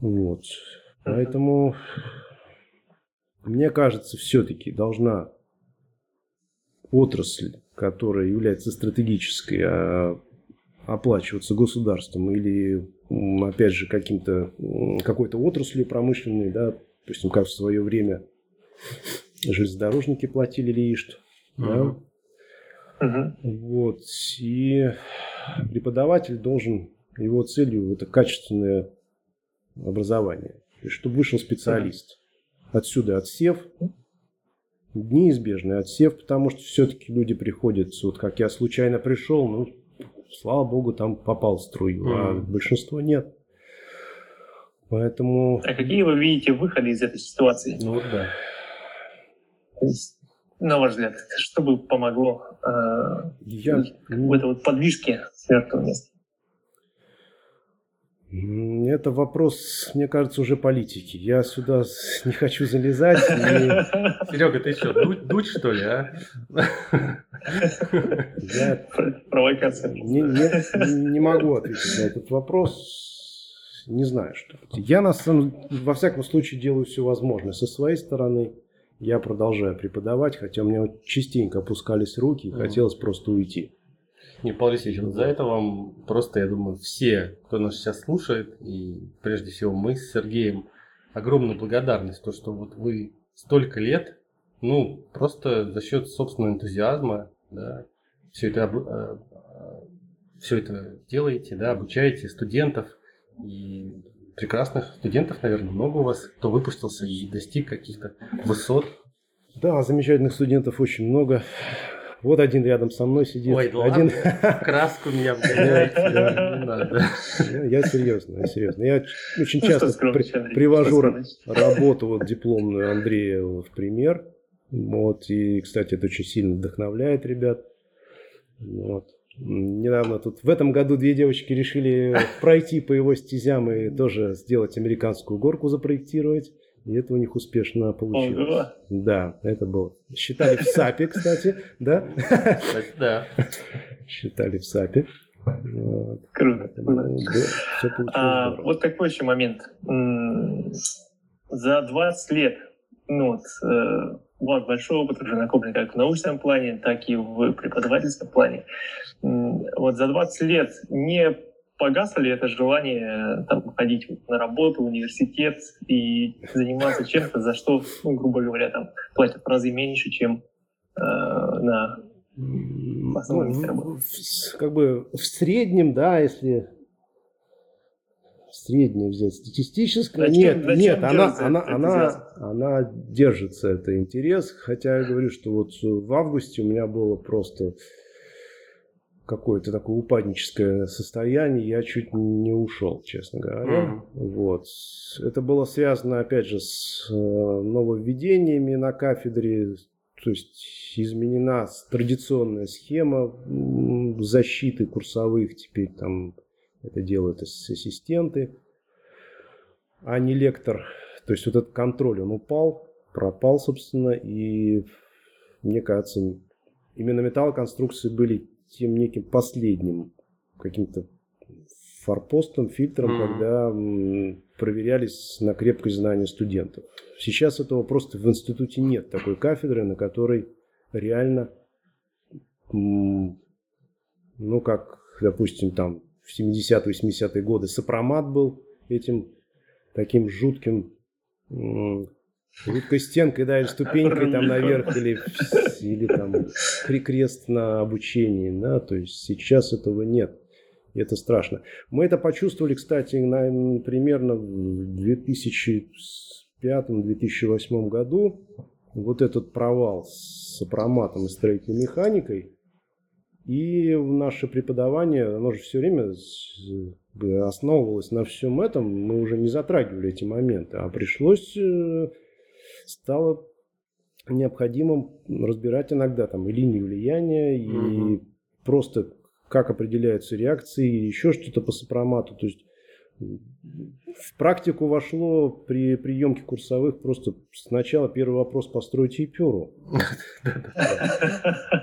Speaker 3: Вот. Поэтому, мне кажется, все-таки должна отрасль, которая является стратегической, а оплачиваться государством или, опять же, каким-то, какой-то отраслью промышленной, да, допустим, как в свое время железнодорожники платили ЛИИШТ, uh-huh. да, uh-huh. вот, и преподаватель должен, его целью это качественное образование, чтобы вышел специалист. Отсюда отсев, неизбежный отсев, потому что все-таки люди приходят, вот как я случайно пришел, ну, слава богу, там попал в струю, mm. а большинство нет. Поэтому...
Speaker 2: А какие вы видите выходы из этой ситуации?
Speaker 3: Ну да.
Speaker 2: То есть, на ваш взгляд, что бы помогло э, Я... в этой вот подвижке с мертвого места?
Speaker 3: Это вопрос, мне кажется, уже политики. Я сюда не хочу залезать. [laughs]
Speaker 1: Серега, ты что, дуть, что ли, а?
Speaker 3: Я [laughs]
Speaker 2: Провокация.
Speaker 3: Не, не, не могу ответить на этот вопрос. Не знаю, что. Я, на самом, во всяком случае, делаю все возможное. Со своей стороны я продолжаю преподавать, хотя у меня частенько опускались руки и хотелось просто уйти.
Speaker 1: Не, Павел Алексеевич, за это вам просто, я думаю, все, кто нас сейчас слушает, и прежде всего мы с Сергеем, огромную благодарность, то, что вот вы столько лет, ну, просто за счет собственного энтузиазма, да, все это, э, все это делаете, да, обучаете студентов, и прекрасных студентов, наверное, много у вас, кто выпустился и достиг каких-то высот.
Speaker 3: Да, замечательных студентов очень много. Вот один рядом со мной сидит.
Speaker 1: Ой, да один... [laughs] краску меня.
Speaker 3: Я серьезно, я серьезно. Я очень ну, часто привожу работу вот дипломную Андрея в пример. Вот, и, кстати, это очень сильно вдохновляет ребят. Вот. Недавно тут в этом году две девочки решили пройти по его стезям и тоже сделать американскую горку запроектировать. И это у них успешно получилось. Ого. Да, это было. Считали в САПе, кстати, да?
Speaker 1: Да.
Speaker 3: Считали в САПе.
Speaker 2: Вот. Круто. Да, а, вот такой еще момент. За 20 лет, ну вот, э, у вас большой опыт уже накоплен как в научном плане, так и в преподавательском плане. Вот за 20 лет не погасло ли это желание там, ходить на работу, в университет и заниматься чем-то, за что, ну, грубо говоря, там платят в разы меньше, чем э, на основном
Speaker 3: ну, Как бы в среднем, да, если в среднем взять статистическое, зачем, нет, зачем нет, она, она, она, она держится, это интерес, хотя я говорю, что вот в августе у меня было просто какое-то такое упадническое состояние, я чуть не ушел, честно говоря. Mm-hmm. Вот. Это было связано, опять же, с э, нововведениями на кафедре, то есть изменена традиционная схема защиты курсовых, теперь там это делают ассистенты, а не лектор. То есть вот этот контроль, он упал, пропал, собственно, и мне кажется, именно металлоконструкции были тем неким последним каким-то форпостом, фильтром, mm-hmm. когда проверялись на крепкость знания студентов. Сейчас этого просто в институте нет такой кафедры, на которой реально, ну как, допустим, там в 70-80-е годы сопромат был этим таким жутким жуткой стенкой, да, или ступенькой там наверх, или, или там крест на обучении, да, то есть сейчас этого нет. И это страшно. Мы это почувствовали, кстати, на, примерно в 2005-2008 году. Вот этот провал с сопроматом и строительной механикой. И наше преподавание, оно же все время основывалось на всем этом. Мы уже не затрагивали эти моменты, а пришлось э, стало необходимым разбирать иногда там и линии влияния, и угу. просто как определяются реакции, и еще что-то по сопромату. То есть в практику вошло при приемке курсовых просто сначала первый вопрос постройте Иперу.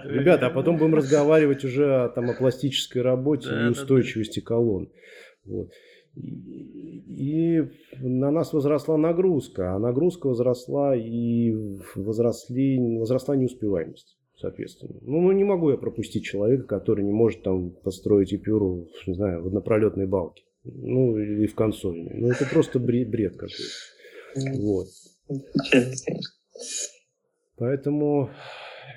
Speaker 3: Ребята, а потом будем разговаривать уже там, о пластической работе и устойчивости колонн. Вот. И на нас возросла нагрузка, а нагрузка возросла и возросли, возросла неуспеваемость, соответственно. Ну, ну, не могу я пропустить человека, который не может там построить эпюру, не знаю, в однопролетной балке. Ну, или в консольной. Ну, это просто бред, какой-то. Вот. Поэтому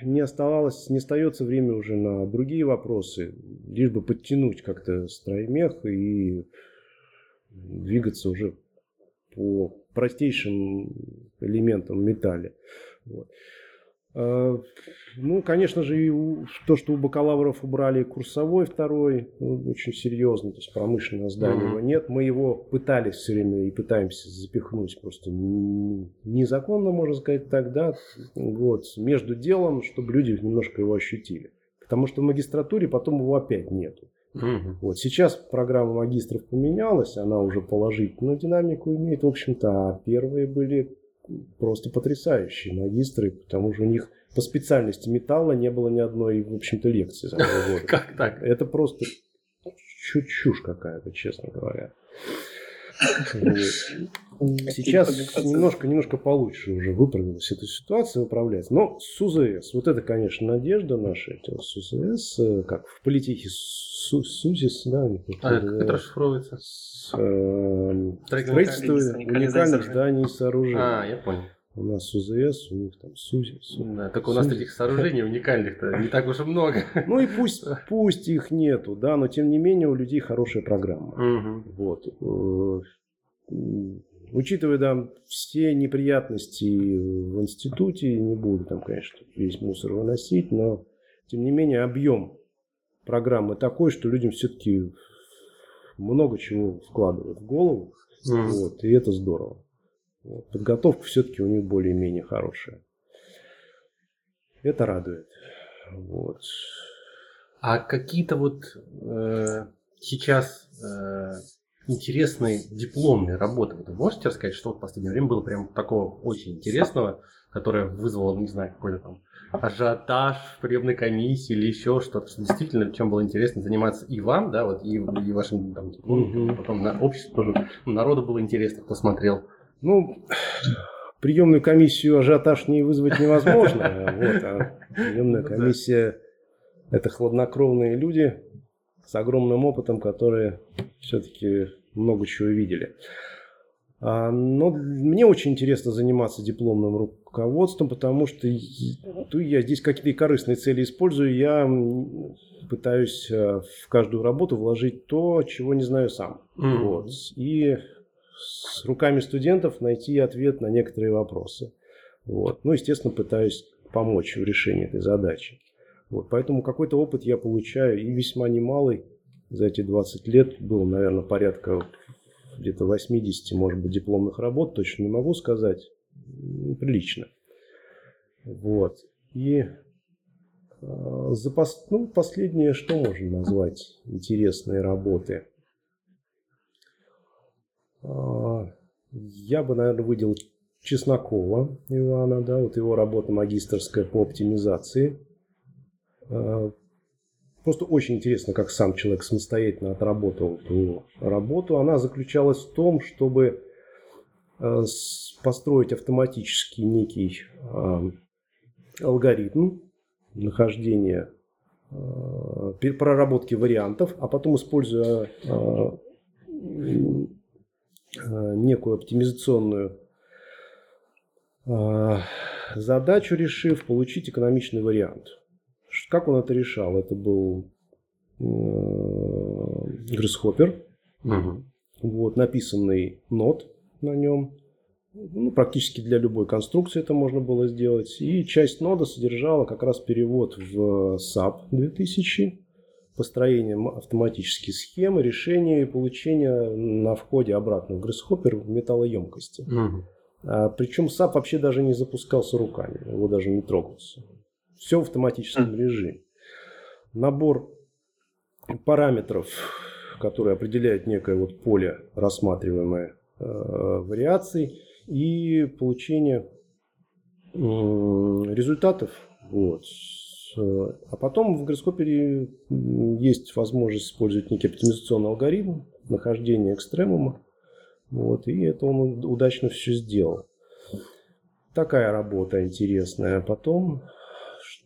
Speaker 3: не оставалось, не остается время уже на другие вопросы, лишь бы подтянуть как-то строймех и двигаться уже по простейшим элементам металля. Вот. А, ну, конечно же, и то, что у бакалавров убрали курсовой второй, ну, очень серьезно, то есть промышленного здания mm-hmm. нет. Мы его пытались все время и пытаемся запихнуть просто незаконно, можно сказать так, да, вот, между делом, чтобы люди немножко его ощутили. Потому что в магистратуре потом его опять нету. Угу. Вот сейчас программа магистров поменялась, она уже положительную динамику имеет, в общем-то, а первые были просто потрясающие магистры, потому что у них по специальности металла не было ни одной, в общем-то, лекции [laughs] за
Speaker 1: год. Как так?
Speaker 3: Это просто чушь какая-то, честно говоря. [laughs] Сейчас немножко, немножко получше уже выправилась эта ситуация, выправляется. Но с УЗС, вот это, конечно, надежда наша, это с УЗС, э, как в политике СУЗИС, да,
Speaker 1: а, как это расшифровывается? С,
Speaker 3: э, строительство уникальных зданий и сооружений.
Speaker 1: А, я понял.
Speaker 3: У нас УЗС, у них там СУЗИС.
Speaker 1: Да, только у нас таких сооружений уникальных-то не так уж и много. [laughs]
Speaker 3: Ну и пусть, пусть их нету, да, но тем не менее у людей хорошая программа.
Speaker 1: Угу.
Speaker 3: Вот. Учитывая да, все неприятности в институте, не буду там, конечно, весь мусор выносить, но тем не менее объем программы такой, что людям все-таки много чего вкладывают в голову, mm. вот, и это здорово. Подготовка все-таки у них более-менее хорошая. Это радует. Вот.
Speaker 1: А какие-то вот э, сейчас э, интересные дипломные работы. Вы можете рассказать, что в последнее время было прям такого очень интересного, которое вызвало, не знаю, какой-то там ажиотаж в приемной комиссии или еще что-то, что действительно чем было интересно заниматься и вам, да, вот, и, и вашим там, дипломом, потом на обществу тоже, народу было интересно, кто смотрел.
Speaker 3: Ну, приемную комиссию ажиотаж не вызвать невозможно, вот, а приемная ну комиссия – это хладнокровные люди с огромным опытом, которые все-таки много чего видели. А, но мне очень интересно заниматься дипломным руководством, потому что я здесь какие-то корыстные цели использую. Я пытаюсь э, в каждую работу вложить то, чего не знаю сам. Mm. Вот. И с руками студентов найти ответ на некоторые вопросы. Вот. Ну, естественно, пытаюсь помочь в решении этой задачи. Вот. Поэтому какой-то опыт я получаю и весьма немалый. За эти 20 лет было, наверное, порядка где-то 80, может быть, дипломных работ, точно не могу сказать. Прилично. Вот. И а, за пос... ну, последнее, что можно назвать интересные работы? А, я бы, наверное, выделил Чеснокова Ивана, да, вот его работа магистрская по оптимизации. А, просто очень интересно, как сам человек самостоятельно отработал эту работу. Она заключалась в том, чтобы а, построить автоматически некий алгоритм нахождения проработки вариантов, а потом, используя Э, некую оптимизационную э, задачу, решив получить экономичный вариант. Как он это решал? Это был э, Грисхоппер, угу. вот, написанный нот на нем. Ну, практически для любой конструкции это можно было сделать. И часть нода содержала как раз перевод в SAP 2000 построением автоматической схемы, решения и получения на входе обратно в Grasshopper металлоемкости. Угу. А, причем SAP вообще даже не запускался руками, его даже не трогался. Все в автоматическом режиме. Набор параметров, которые определяют некое вот поле рассматриваемое э, вариаций и получение э, результатов вот, а потом в гороскопе есть возможность использовать некий оптимизационный алгоритм нахождения экстремума. Вот, и это он удачно все сделал. Такая работа интересная. Потом,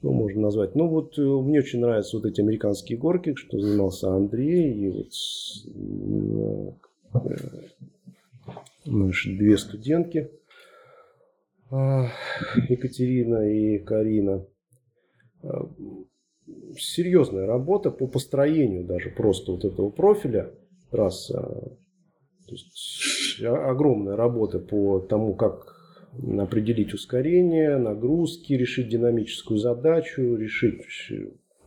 Speaker 3: что можно назвать? Ну вот э, мне очень нравятся вот эти американские горки, что занимался Андрей. И вот э, наши две студентки, а, Екатерина и Карина. Э, серьезная работа по построению даже просто вот этого профиля. То есть огромная работа по тому, как определить ускорение, нагрузки, решить динамическую задачу, решить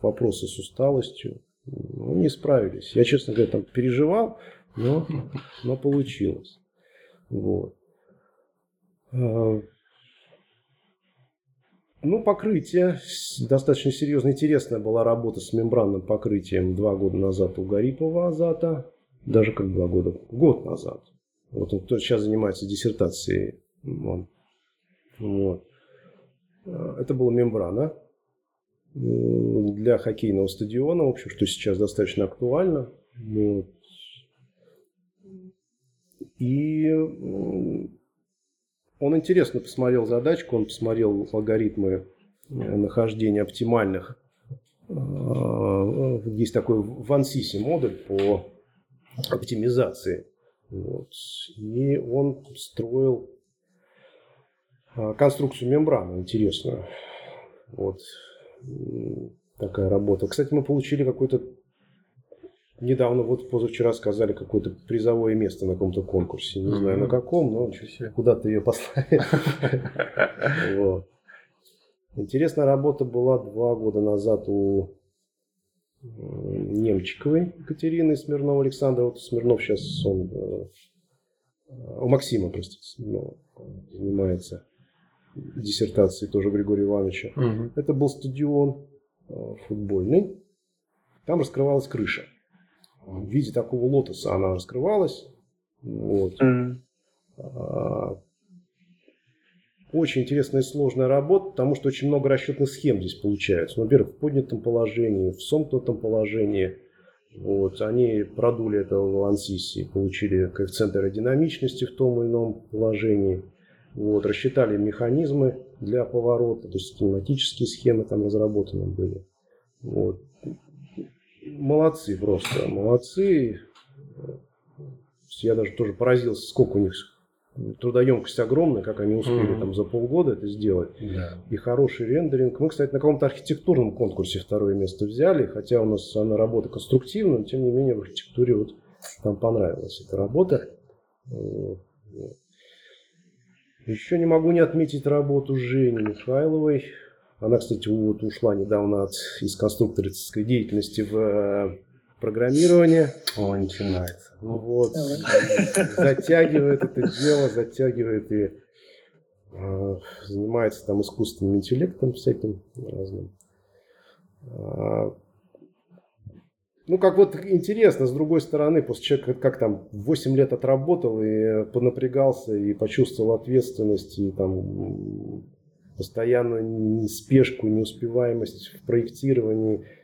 Speaker 3: вопросы с усталостью. Ну, не справились. Я, честно говоря, там переживал, но, но получилось. Вот. Э, ну, покрытие. Достаточно серьезно интересная была работа с мембранным покрытием два года назад у Гарипова Азата. Даже как два года, год назад. Вот он кто сейчас занимается диссертацией. Он. Вот. Это была мембрана для хоккейного стадиона, в общем, что сейчас достаточно актуально. Вот. И он интересно посмотрел задачку, он посмотрел алгоритмы э, нахождения оптимальных. Э, есть такой в ANSYS модуль по оптимизации. Вот. И он строил конструкцию мембраны интересную. Вот такая работа. Кстати, мы получили какой-то недавно, вот позавчера сказали какое-то призовое место на каком-то конкурсе. Не знаю на каком, но куда-то ее послали. [laughs] Интересная работа была два года назад у Немчиковой Екатерины Смирнова Александра. Вот Смирнов сейчас он э, у Максима, простите, занимается диссертацией тоже Григория Ивановича. Угу. Это был стадион э, футбольный. Там раскрывалась крыша. В виде такого лотоса она раскрывалась. Вот. Mm. Очень интересная и сложная работа, потому что очень много расчетных схем здесь получается. Во-первых, в поднятом положении, в сомкнутом положении. Вот, они продули это в Лансисе, получили коэффициент аэродинамичности в том или ином положении. Вот, рассчитали механизмы для поворота, то есть кинематические схемы там разработаны были. Вот. Молодцы просто, молодцы. Я даже тоже поразился, сколько у них трудоемкость огромная, как они успели mm-hmm. там за полгода это сделать. Yeah. И хороший рендеринг. Мы, кстати, на каком-то архитектурном конкурсе второе место взяли, хотя у нас она работа конструктивная, но тем не менее в архитектуре вот там понравилась эта работа. Еще не могу не отметить работу Жени Михайловой. Она, кстати, вот ушла недавно от, из конструкторской деятельности в э, программирование.
Speaker 1: О, начинается.
Speaker 3: Ну вот, затягивает это дело, затягивает и э, занимается там искусственным интеллектом всяким разным. Ну, как вот интересно, с другой стороны, после человека как там 8 лет отработал и понапрягался, и почувствовал ответственность, и там постоянно спешку, неуспеваемость в проектировании –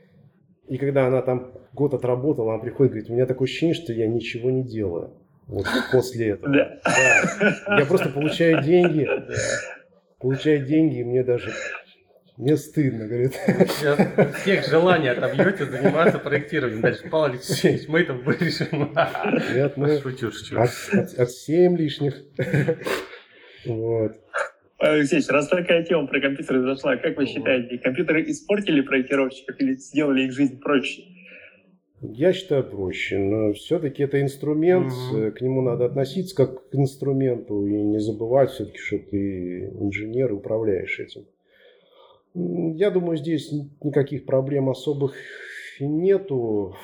Speaker 3: и когда она там год отработала, она приходит и говорит, у меня такое ощущение, что я ничего не делаю. Вот после этого. Да. да. Я просто получаю деньги. Получаю деньги, и мне даже мне стыдно, говорит.
Speaker 1: Сейчас всех желаний отобьете заниматься проектированием. Дальше, Павел Алексеевич, мы это вырежем.
Speaker 3: Нет, мы шучу, шучу. От, от, от 7 лишних. Вот.
Speaker 2: Алексей, раз такая тема про компьютеры зашла, как вы считаете, компьютеры испортили проектировщиков или сделали их жизнь проще?
Speaker 3: Я считаю проще, но все-таки это инструмент, mm-hmm. к нему надо относиться как к инструменту и не забывать все-таки, что ты инженер и управляешь этим. Я думаю, здесь никаких проблем особых нету.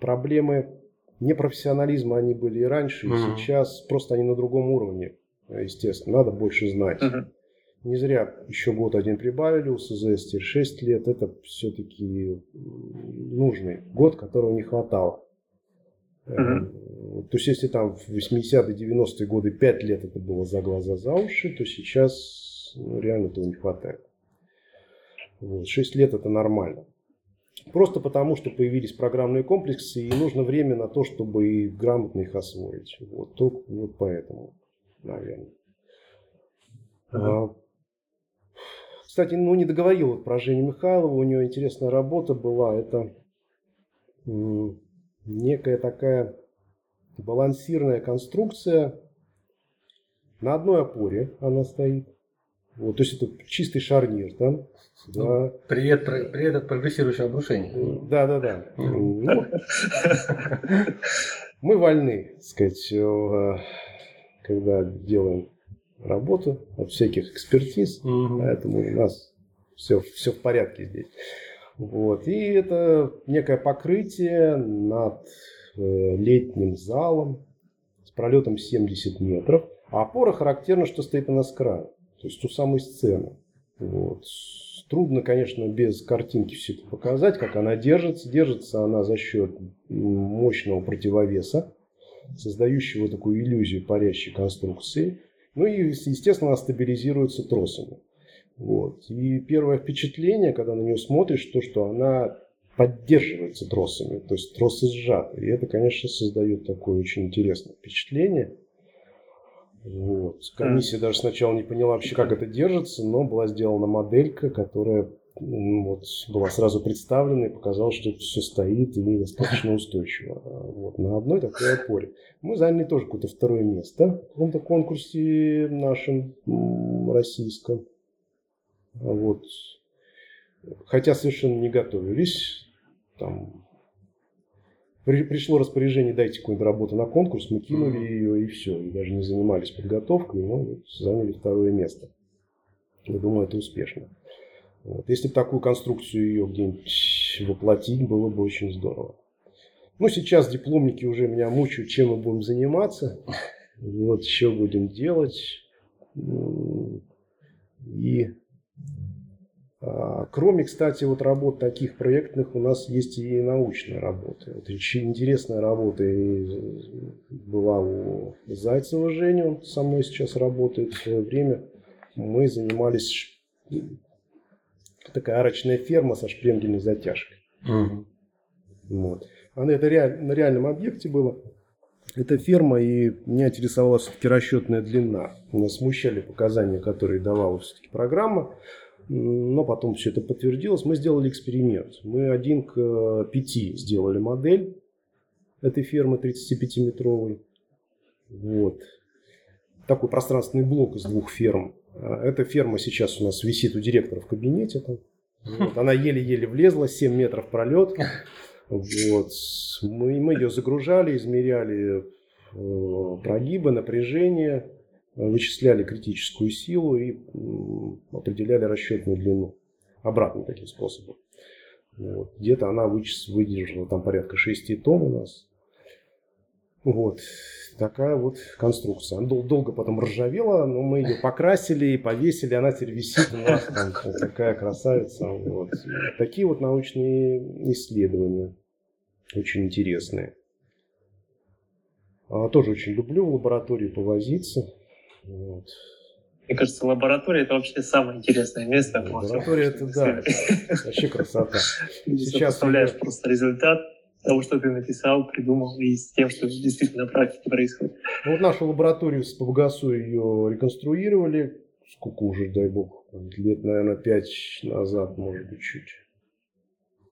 Speaker 3: Проблемы непрофессионализма они были и раньше, и сейчас просто они на другом уровне. Естественно, надо больше знать. Mm-hmm. Не зря еще год один прибавили, у СЗС теперь 6 лет. Это все-таки нужный год, которого не хватало. Uh-huh. То есть, если там в 80-е, 90-е годы 5 лет это было за глаза, за уши, то сейчас ну, реально этого не хватает. Вот. 6 лет это нормально. Просто потому, что появились программные комплексы, и нужно время на то, чтобы грамотно их освоить. Вот, только вот поэтому, наверное. Uh-huh. Кстати, ну не договорил вот про Женю Михайлову, у нее интересная работа была. Это некая такая балансирная конструкция. На одной опоре она стоит. Вот, то есть это чистый шарнир там.
Speaker 1: Да. Ну, привет, привет прогрессирующего обрушения.
Speaker 3: Да, да, да. Ну, мы вольны, так сказать, э, когда делаем работу, от всяких экспертиз, угу. поэтому у нас все, все в порядке здесь. Вот. И это некое покрытие над э, летним залом с пролетом 70 метров. А опора характерна, что стоит она с края, то есть у самой сцены. Вот. Трудно, конечно, без картинки все это показать, как она держится. Держится она за счет мощного противовеса, создающего такую иллюзию парящей конструкции. Ну и, естественно, она стабилизируется тросами. Вот. И первое впечатление, когда на нее смотришь, то, что она поддерживается тросами, то есть тросы сжаты. И это, конечно, создает такое очень интересное впечатление. Вот. Комиссия даже сначала не поняла вообще, как это держится, но была сделана моделька, которая вот, была сразу представлена и показала, что все стоит и достаточно [laughs] устойчиво. Вот, на одной такой опоре. Мы заняли тоже какое-то второе место в каком-то конкурсе нашем российском. Вот. Хотя совершенно не готовились. Там при, пришло распоряжение, дайте какую-нибудь работу на конкурс, мы кинули ее и все. И даже не занимались подготовкой, но заняли второе место. Я думаю, это успешно. Вот. Если бы такую конструкцию ее где-нибудь воплотить, было бы очень здорово. Ну, сейчас дипломники уже меня мучают, чем мы будем заниматься. Вот, что будем делать. И кроме, кстати, вот работ таких проектных, у нас есть и научная работа. Вот очень интересная работа была у Зайцева Жени, он со мной сейчас работает в свое время. Мы занимались такая арочная ферма со шпренгельной затяжкой. Угу. Вот. Она это реаль, на реальном объекте было. Это ферма, и меня интересовала все-таки расчетная длина. Меня смущали показания, которые давала все-таки программа. Но потом все это подтвердилось. Мы сделали эксперимент. Мы один к пяти сделали модель этой фермы 35-метровой. Вот. Такой пространственный блок из двух ферм. А, эта ферма сейчас у нас висит у директора в кабинете. Там. Вот. Она еле-еле влезла, 7 метров пролет. Вот. Мы, мы ее загружали, измеряли э, прогибы, напряжение, вычисляли критическую силу и определяли расчетную длину. Обратным таким способом. Вот. Где-то она вычис, выдержала там порядка 6 тонн у нас. Вот такая вот конструкция. Она дол- долго потом ржавела, но мы ее покрасили и повесили, она теперь висит у нас там такая красавица. Вот. Такие вот научные исследования очень интересные. А, тоже очень люблю в лаборатории повозиться. Вот.
Speaker 2: Мне кажется, лаборатория это вообще самое интересное место.
Speaker 3: Лаборатория это да, вообще красота. [laughs]
Speaker 2: Сейчас представляешь просто результат, того, что ты написал, придумал, и с тем, что действительно на практике происходит.
Speaker 3: Ну, вот нашу лабораторию с Павгасу ее реконструировали, сколько уже, дай бог, лет, наверное, пять назад, может быть, чуть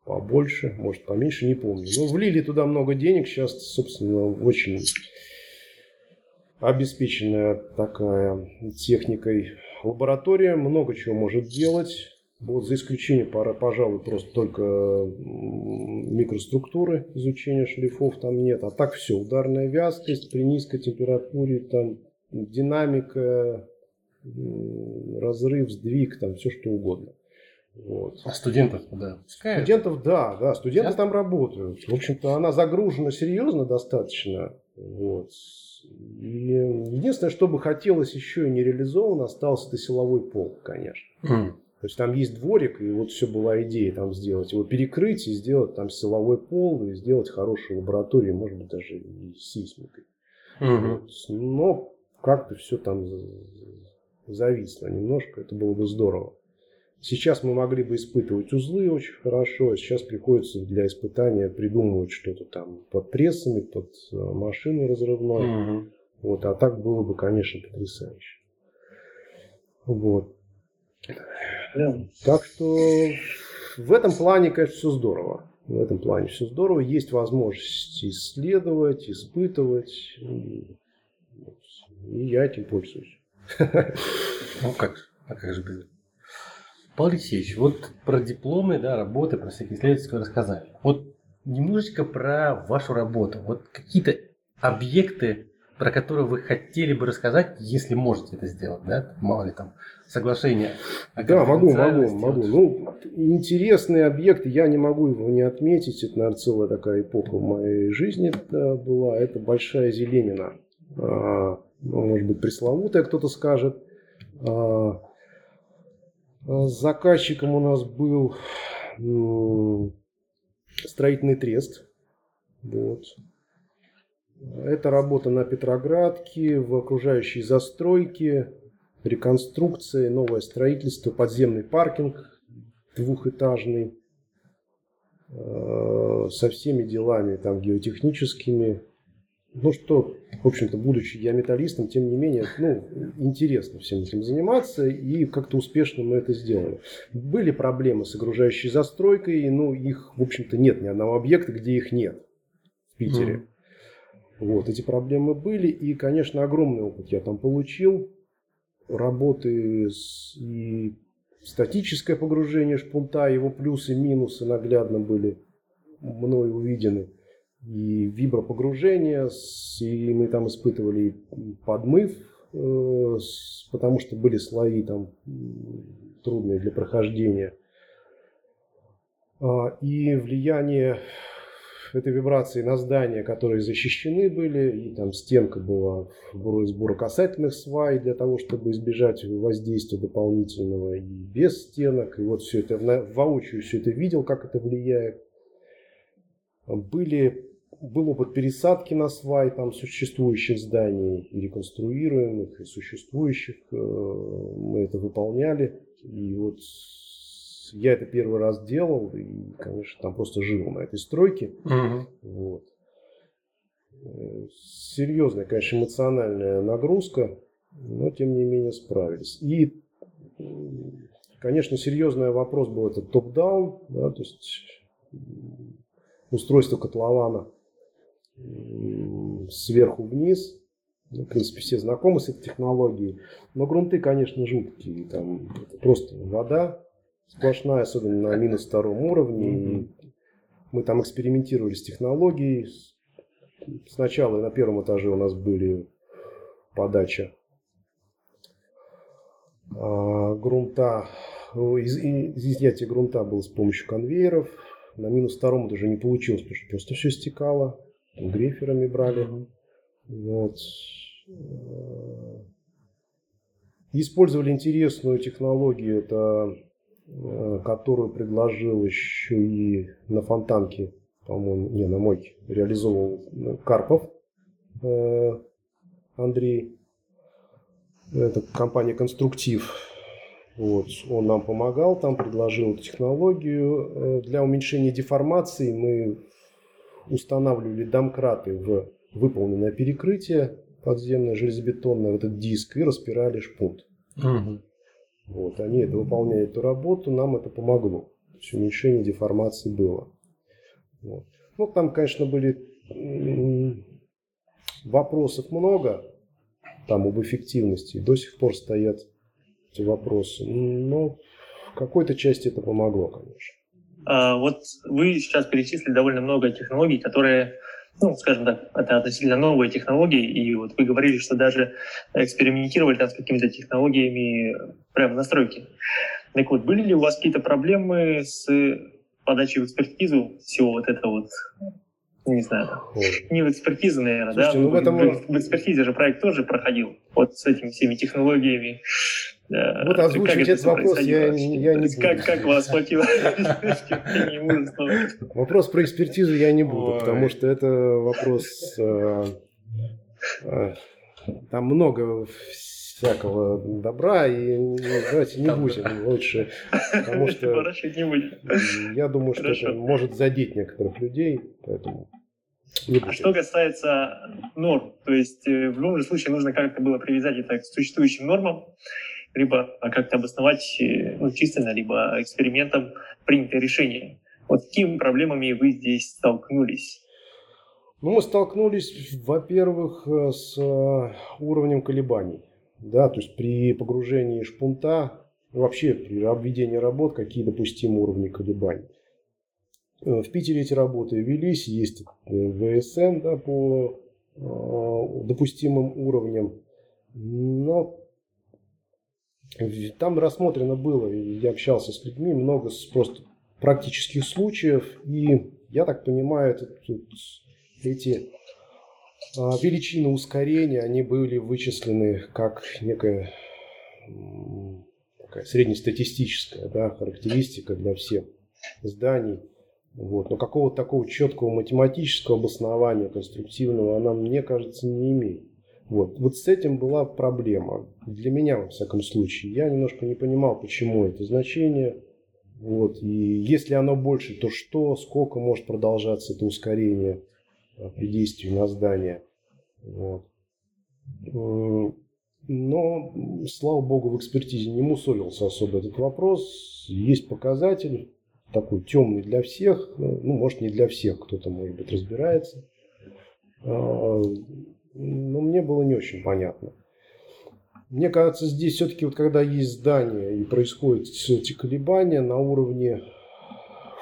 Speaker 3: побольше, может, поменьше, не помню. Но влили туда много денег, сейчас, собственно, очень обеспеченная такая техникой лаборатория, много чего может делать. Вот за исключением, пожалуй, просто только микроструктуры изучения шлифов там нет. А так все, ударная вязкость при низкой температуре, там динамика, разрыв, сдвиг, там все что угодно.
Speaker 1: Вот. А студентов да?
Speaker 3: Студентов, да, да, студенты Сейчас? там работают. В общем-то, она загружена серьезно достаточно. Вот. Единственное, что бы хотелось еще и не реализовано, остался это силовой пол, конечно. Mm. То есть там есть дворик, и вот все была идея там сделать его перекрыть и сделать там силовой пол, и сделать хорошую лабораторию, может быть, даже и с сейсмикой. Угу. Вот. Но как-то все там зависло немножко, это было бы здорово. Сейчас мы могли бы испытывать узлы очень хорошо, а сейчас приходится для испытания придумывать что-то там под прессами, под э, машиной разрывной. Угу. Вот, а так было бы, конечно, потрясающе. Вот. Так что в этом плане, конечно, все здорово. В этом плане все здорово. Есть возможность исследовать, испытывать. И, я этим пользуюсь.
Speaker 1: Ну как, а как же без Павел Алексеевич, вот про дипломы, да, работы, про всякие исследовательские рассказали. Вот немножечко про вашу работу. Вот какие-то объекты про которую вы хотели бы рассказать, если можете это сделать, да? Мало ли там соглашение.
Speaker 3: Да, могу, могу, могу. Ну, интересный объект, я не могу его не отметить. Это, наверное, целая такая эпоха в моей жизни была. Это Большая Зеленина. А, ну, может быть, пресловутая кто-то скажет. А заказчиком у нас был строительный трест. Вот. Это работа на Петроградке, в окружающей застройке, реконструкция, новое строительство, подземный паркинг двухэтажный э, со всеми делами там геотехническими. Ну что, в общем-то, будучи я металлистом, тем не менее, ну, интересно всем этим заниматься, и как-то успешно мы это сделали. Были проблемы с окружающей застройкой, ну, их, в общем-то, нет ни одного объекта, где их нет в Питере. Mm. Вот, эти проблемы были, и, конечно, огромный опыт я там получил. Работы с, и статическое погружение шпунта, его плюсы и минусы наглядно были мной увидены. И вибропогружение, и мы там испытывали подмыв, э, потому что были слои там трудные для прохождения. А, и влияние этой вибрации на здания, которые защищены были, и там стенка была сбора касательных свай для того, чтобы избежать воздействия дополнительного, и без стенок. И вот все это, воочию все это видел, как это влияет. Были был опыт пересадки на свай там существующих зданий, и реконструируемых, и существующих. Э, мы это выполняли. И вот я это первый раз делал, и, конечно, там просто жил на этой стройке. Угу. Вот. Серьезная, конечно, эмоциональная нагрузка, но тем не менее справились. И, конечно, серьезный вопрос был этот топ-даун, да, то есть устройство котлована сверху вниз. Ну, в принципе, все знакомы с этой технологией. Но грунты, конечно, жуткие. Там просто вода сплошная, особенно на минус втором уровне. И мы там экспериментировали с технологией. Сначала на первом этаже у нас были подача а, грунта, из, из изъятия грунта было с помощью конвейеров. На минус втором это уже не получилось, потому что просто все стекало гриферами брали. Вот. Использовали интересную технологию, это, э, которую предложил еще и на фонтанке, по-моему, не, на мойке, реализовал э, Карпов э, Андрей. Это компания «Конструктив». Вот, он нам помогал, там предложил технологию. Для уменьшения деформации мы устанавливали домкраты в выполненное перекрытие подземное, железобетонное, в этот диск, и распирали шпунт. Угу. Вот, они это выполняют эту работу, нам это помогло. То есть уменьшение деформации было. Вот. Ну, там, конечно, были вопросов много, там об эффективности, до сих пор стоят эти вопросы. Но в какой-то части это помогло, конечно.
Speaker 2: А, вот вы сейчас перечислили довольно много технологий, которые, ну, скажем так, это относительно новые технологии, и вот вы говорили, что даже экспериментировали там с какими-то технологиями прямо на стройке. Так вот, были ли у вас какие-то проблемы с подачей в экспертизу всего вот этого вот не знаю, не в экспертизу, наверное, Слушайте, да? Ну, в, этом... в, в экспертизе же проект тоже проходил, вот с этими всеми технологиями.
Speaker 3: Вот озвучить этот вопрос я, я не буду.
Speaker 2: Как, как вас хватило [laughs]
Speaker 3: Вопрос про экспертизу я не буду, потому что это вопрос... Э, э, там много всякого добра, и давайте не будем лучше, потому что я думаю, что это может задеть некоторых людей, поэтому
Speaker 2: а что касается норм, то есть э, в любом случае нужно как-то было привязать это к существующим нормам, либо как-то обосновать э, ну, численно, либо экспериментом принятое решение. Вот с какими проблемами вы здесь столкнулись?
Speaker 3: Ну, мы столкнулись, во-первых, э, с э, уровнем колебаний. Да, то есть при погружении шпунта, вообще при обведении работ, какие допустимы уровни колебаний. В Питере эти работы велись, есть ВСН да, по допустимым уровням. Но там рассмотрено было, я общался с людьми, много просто практических случаев, и я так понимаю, это, тут, эти а, величины ускорения, они были вычислены как некая такая среднестатистическая да, характеристика для всех зданий. Вот. Но какого-то такого четкого математического обоснования конструктивного она, мне кажется, не имеет. Вот. вот с этим была проблема. Для меня, во всяком случае. Я немножко не понимал, почему это значение. Вот. И если оно больше, то что, сколько может продолжаться это ускорение а, при действии на здание. Вот. Э, но, слава богу, в экспертизе не мусолился особо этот вопрос. Есть показатель, такой темный для всех, ну, может, не для всех, кто-то, может быть, разбирается. Но мне было не очень понятно. Мне кажется, здесь все-таки вот когда есть здание и происходят эти колебания на уровне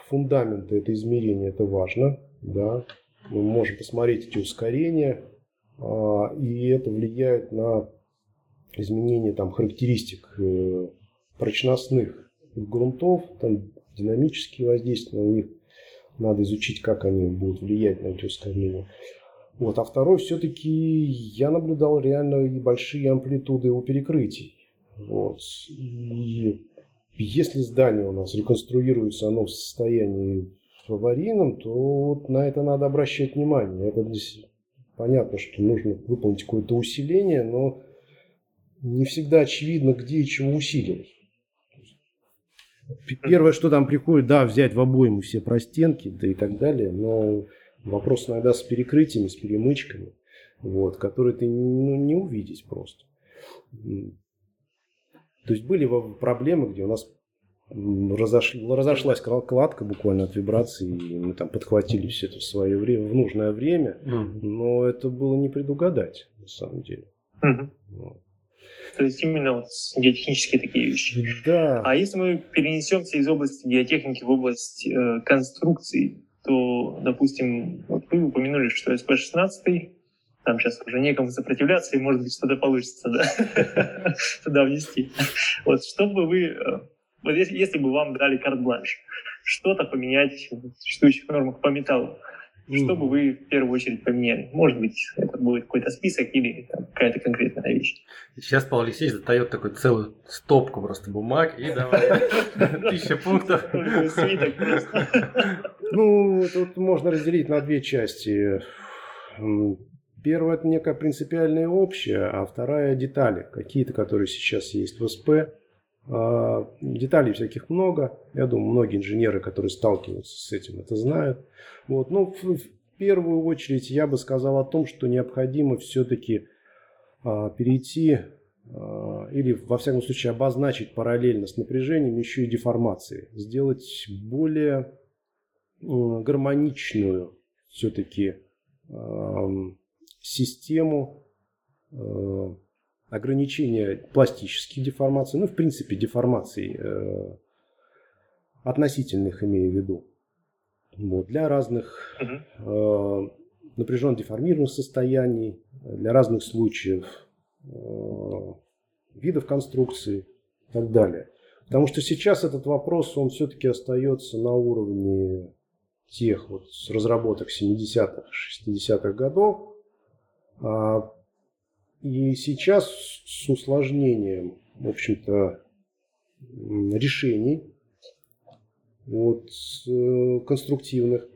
Speaker 3: фундамента, это измерение, это важно, да. Мы можем посмотреть эти ускорения, а, и это влияет на изменение там, характеристик э, прочностных грунтов, там динамические воздействия на них. Надо изучить, как они будут влиять на эти ускорения. Вот. А второй, все-таки я наблюдал реально и большие амплитуды его перекрытий. Вот. И если здание у нас реконструируется, оно в состоянии аварийном, то вот на это надо обращать внимание. Это понятно, что нужно выполнить какое-то усиление, но не всегда очевидно, где и чего усиливать. Первое, что там приходит, да, взять в обойму все простенки, да и так далее, но вопрос иногда с перекрытиями, с перемычками, вот, которые ты ну, не увидеть просто. То есть были проблемы, где у нас разош... разошлась кладка буквально от вибрации, и мы там подхватили все это в свое время, в нужное время, но это было не предугадать, на самом деле.
Speaker 2: Mm-hmm. Вот. То есть именно вот геотехнические такие вещи.
Speaker 3: Да.
Speaker 2: А если мы перенесемся из области геотехники в область э, конструкций, то, допустим, вот вы упомянули, что СП-16 там сейчас уже некому сопротивляться, и, может быть, что-то получится да? [laughs] туда внести. Вот что бы вы, э, вот если, если бы вам дали карт-бланш, что-то поменять в существующих нормах по металлу, что бы вы в первую очередь поменяли? Может быть, это будет какой-то список или там, какая-то конкретная вещь.
Speaker 1: Сейчас Павел Алексеевич затает такую целую стопку просто бумаг и давай [laughs] тысяча пунктов. [laughs]
Speaker 3: Ну, тут можно разделить на две части. Первая – это некая принципиальная общая, а вторая – детали, какие-то, которые сейчас есть в СП. А, деталей всяких много. Я думаю, многие инженеры, которые сталкиваются с этим, это знают. Вот. Но в, первую очередь я бы сказал о том, что необходимо все-таки а, перейти а, или, во всяком случае, обозначить параллельно с напряжением еще и деформации. Сделать более гармоничную все-таки систему ограничения пластических деформаций, ну, в принципе, деформаций э, относительных имею в виду. Вот, для разных э, напряженно деформированных состояний, для разных случаев, э, видов конструкции и так далее. Потому что сейчас этот вопрос, он все-таки остается на уровне тех вот разработок 70-х, 60-х годов, а, и сейчас с усложнением, в общем-то, решений вот, э, конструктивных,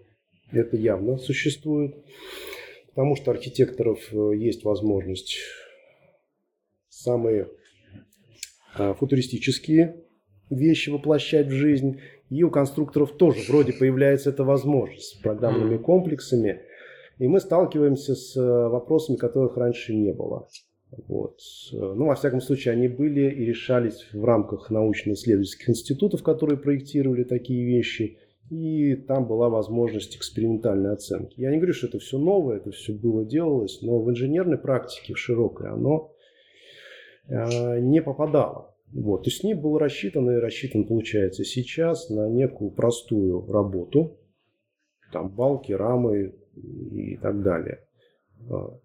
Speaker 3: это явно существует, потому что архитекторов э, есть возможность самые а, футуристические вещи воплощать в жизнь, и у конструкторов тоже вроде появляется эта возможность с программными комплексами – и мы сталкиваемся с э, вопросами, которых раньше не было. Вот. Ну, во всяком случае, они были и решались в рамках научно-исследовательских институтов, которые проектировали такие вещи. И там была возможность экспериментальной оценки. Я не говорю, что это все новое, это все было, делалось, но в инженерной практике, в широкой, оно э, не попадало. Вот. То есть с ней был рассчитан и рассчитан, получается, сейчас на некую простую работу. Там балки, рамы, и так далее. А,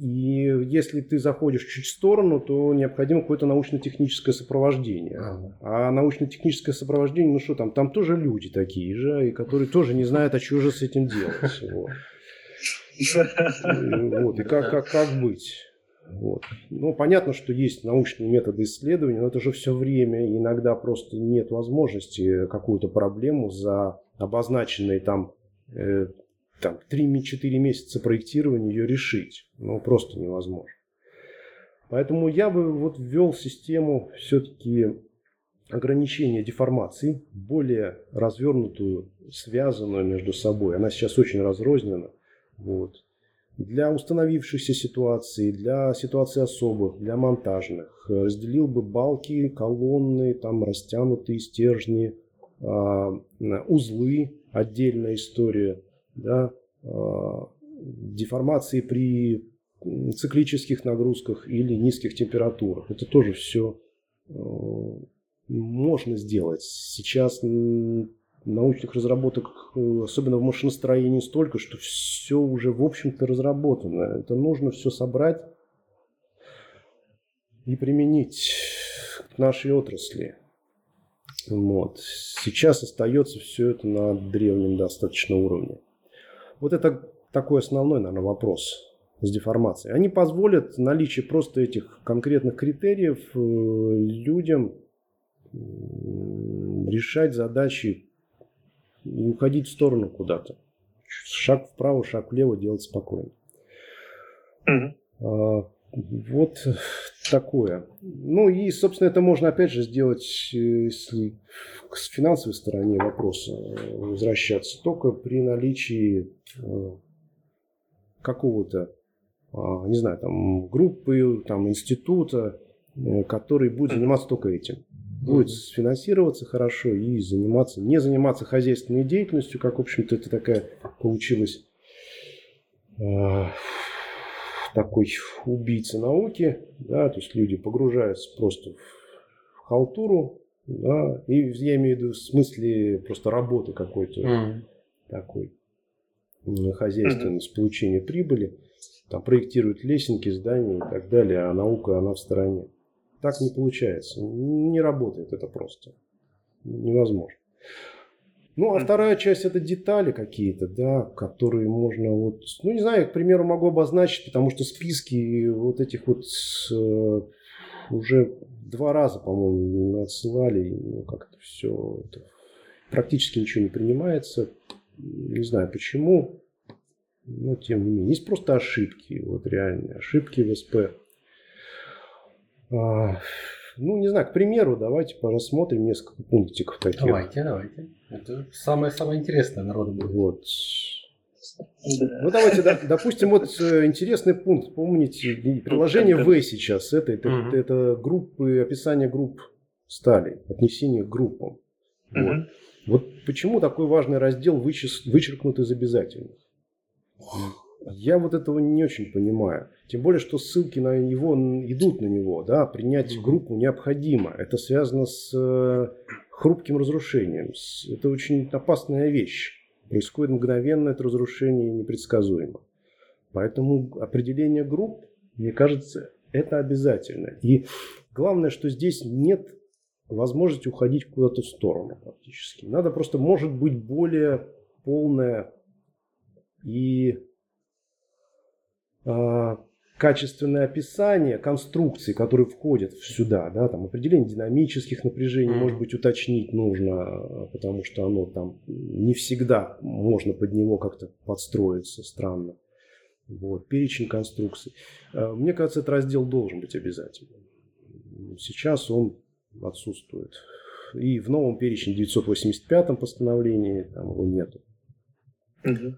Speaker 3: и если ты заходишь чуть в сторону, то необходимо какое-то научно-техническое сопровождение. А научно-техническое сопровождение, ну что там, там тоже люди такие же, и которые тоже не знают, а что же с этим делать. Вот. Вот, и как, как, как быть? Вот. Ну, понятно, что есть научные методы исследования, но это же все время, иногда просто нет возможности какую-то проблему за обозначенные там э, там 3-4 месяца проектирования ее решить. Ну, просто невозможно. Поэтому я бы вот ввел систему все-таки ограничения деформаций, более развернутую, связанную между собой. Она сейчас очень разрознена. Вот. Для установившихся ситуаций, для ситуаций особых, для монтажных. Разделил бы балки, колонны, там растянутые стержни, а, узлы, отдельная история да, а, деформации при циклических нагрузках или низких температурах. Это тоже все а, можно сделать. Сейчас научных разработок, э, особенно в машиностроении, столько, что все уже, в общем-то, разработано. Это нужно все собрать и применить к нашей отрасли. Вот. Сейчас остается все это на древнем достаточно уровне. Вот это такой основной, наверное, вопрос с деформацией. Они позволят наличие просто этих конкретных критериев э, людям решать задачи и уходить в сторону куда-то. Шаг вправо, шаг влево делать спокойно. Mm-hmm. Вот такое. Ну и, собственно, это можно опять же сделать, если к финансовой стороне вопроса возвращаться, только при наличии э, какого-то, а, не знаю, там, группы, там, института, э, который будет заниматься только этим. Будет финансироваться хорошо и заниматься, не заниматься хозяйственной деятельностью, как, в общем-то, это такая получилась э, такой убийца науки, да, то есть люди погружаются просто в халтуру, да, и я имею в виду в смысле просто работы какой-то mm. такой хозяйственной, mm-hmm. получения прибыли, там проектируют лесенки, здания и так далее, а наука, она в стороне. Так не получается, не работает это просто, невозможно. Ну, а вторая часть это детали какие-то, да, которые можно вот, ну, не знаю, к примеру, могу обозначить, потому что списки вот этих вот э, уже два раза, по-моему, отсылали, ну, как-то все, это, практически ничего не принимается, не знаю почему, но тем не менее. Есть просто ошибки, вот реальные ошибки в СП. А, ну, не знаю, к примеру, давайте рассмотрим несколько пунктиков таких.
Speaker 1: Давайте, давайте. Это самое-самое интересное народу будет.
Speaker 3: Вот. Да. Ну, давайте, да, допустим, вот э, интересный пункт. Помните, приложение В сейчас. Это, это, угу. это, группы, описание групп стали, отнесение к группам. Угу. Вот. вот почему такой важный раздел вычеркнут из обязательных? Я вот этого не очень понимаю. Тем более, что ссылки на него идут на него. Да? Принять группу необходимо. Это связано с э, хрупким разрушением. Это очень опасная вещь. Происходит мгновенно это разрушение непредсказуемо. Поэтому определение групп, мне кажется, это обязательно. И главное, что здесь нет возможности уходить куда-то в сторону практически. Надо просто, может быть, более полное и а, качественное описание конструкций, которые входят сюда, да, там определение динамических напряжений, mm. может быть, уточнить нужно, потому что оно там не всегда можно под него как-то подстроиться странно. Вот, перечень конструкций. А, мне кажется, этот раздел должен быть обязательным. Сейчас он отсутствует. И в новом перечне 985 постановлении там его нету. Mm-hmm.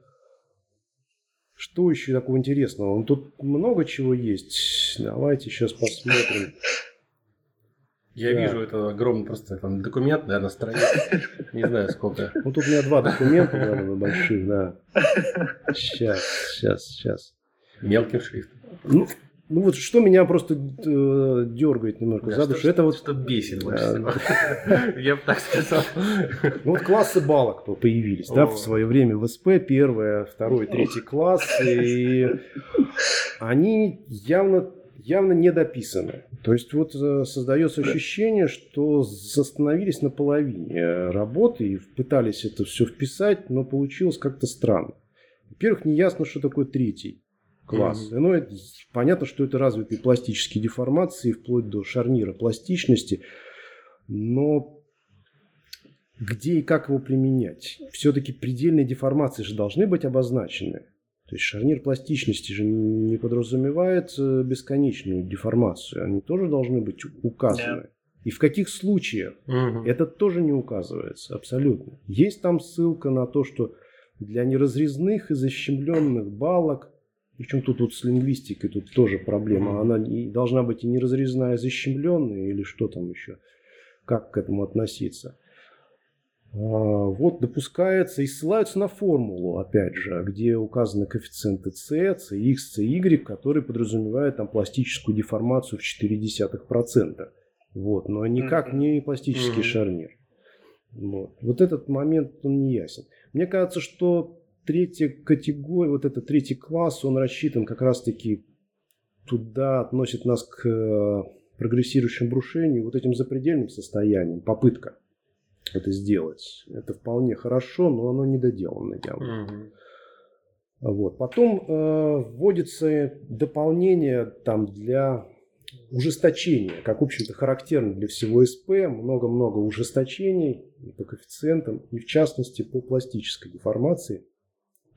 Speaker 3: Что еще такого интересного? Ну, тут много чего есть. Давайте сейчас посмотрим. [laughs]
Speaker 1: Я да. вижу это огромный просто там документ, наверное, страниц. [laughs] Не знаю сколько.
Speaker 3: Ну тут у меня два документа, наверное, больших, да. Сейчас, сейчас, сейчас.
Speaker 1: Мелким шрифтом.
Speaker 3: Ну, ну вот что меня просто э, дергает немножко да, за душу, это вот...
Speaker 1: Что бесит больше всего. [laughs] Я бы так сказал.
Speaker 3: Ну вот классы балок появились, да, в свое время в СП, первое, второй, третий класс, и они явно явно не дописаны. То есть вот э, создается ощущение, что остановились на половине работы и пытались это все вписать, но получилось как-то странно. Во-первых, не ясно, что такое третий класс. Mm-hmm. Ну, это, понятно, что это развитые пластические деформации, вплоть до шарнира пластичности, но где и как его применять? Все-таки предельные деформации же должны быть обозначены. То есть шарнир пластичности же не подразумевает э, бесконечную деформацию. Они тоже должны быть указаны. Yeah. И в каких случаях угу. это тоже не указывается абсолютно. Есть там ссылка на то, что для неразрезных и защемленных балок причем тут вот с лингвистикой тут тоже проблема. Она должна быть и неразрезная, и защемленная, или что там еще. Как к этому относиться. А, вот допускается и ссылаются на формулу, опять же, где указаны коэффициенты c, cx, cy, которые подразумевают там пластическую деформацию в 0,4%. Вот, но никак не пластический шарнир. Вот. вот этот момент, он не ясен. Мне кажется, что третья категория, вот этот третий класс, он рассчитан как раз-таки туда, относит нас к э, прогрессирующему брушению, вот этим запредельным состоянием, попытка это сделать. Это вполне хорошо, но оно недоделано явно. Угу. Вот. Потом э, вводится дополнение там, для ужесточения, как, в общем-то, характерно для всего СП. Много-много ужесточений по коэффициентам, и в частности по пластической деформации.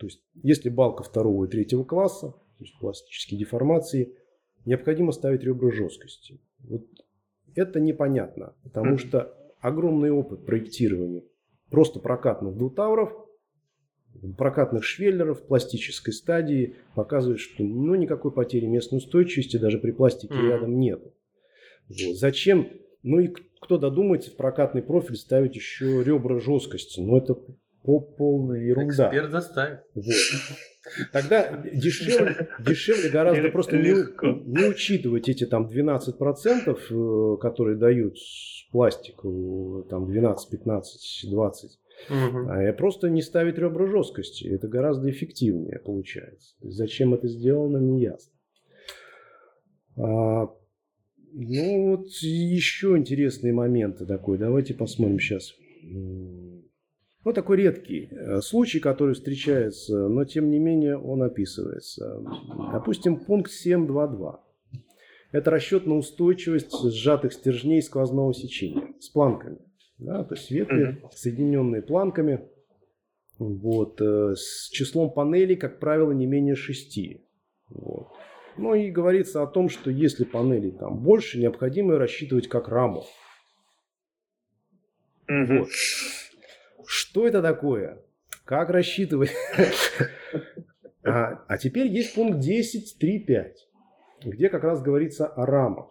Speaker 3: То есть, если балка второго и третьего класса, то есть пластические деформации, необходимо ставить ребра жесткости. Вот это непонятно, потому что огромный опыт проектирования просто прокатных двутавров – прокатных швеллеров пластической стадии показывает, что ну, никакой потери местной устойчивости даже при пластике mm-hmm. рядом нет. Вот. Зачем? Ну и кто додумается в прокатный профиль ставить еще ребра жесткости? Ну это полная ерунда.
Speaker 1: Эксперт заставит. Вот.
Speaker 3: Тогда дешевле, дешевле гораздо просто не, не учитывать эти там 12%, э, которые дают пластик, там 12, 15, 20 Угу. А просто не ставить ребра жесткости. Это гораздо эффективнее получается. Зачем это сделано, не ясно. А, ну вот еще интересные моменты такой. Давайте посмотрим сейчас. Ну, такой редкий э, случай, который встречается, но тем не менее он описывается. Допустим, пункт 7.2.2. Это расчет на устойчивость сжатых стержней сквозного сечения с планками. Да, то есть ветви, соединенные планками, вот, э, с числом панелей, как правило, не менее шести. Вот. Ну и говорится о том, что если панелей там больше, необходимо рассчитывать как раму. Mm-hmm. Вот. Что это такое? Как рассчитывать? [laughs] а, а теперь есть пункт 10.3.5, где как раз говорится о рамах.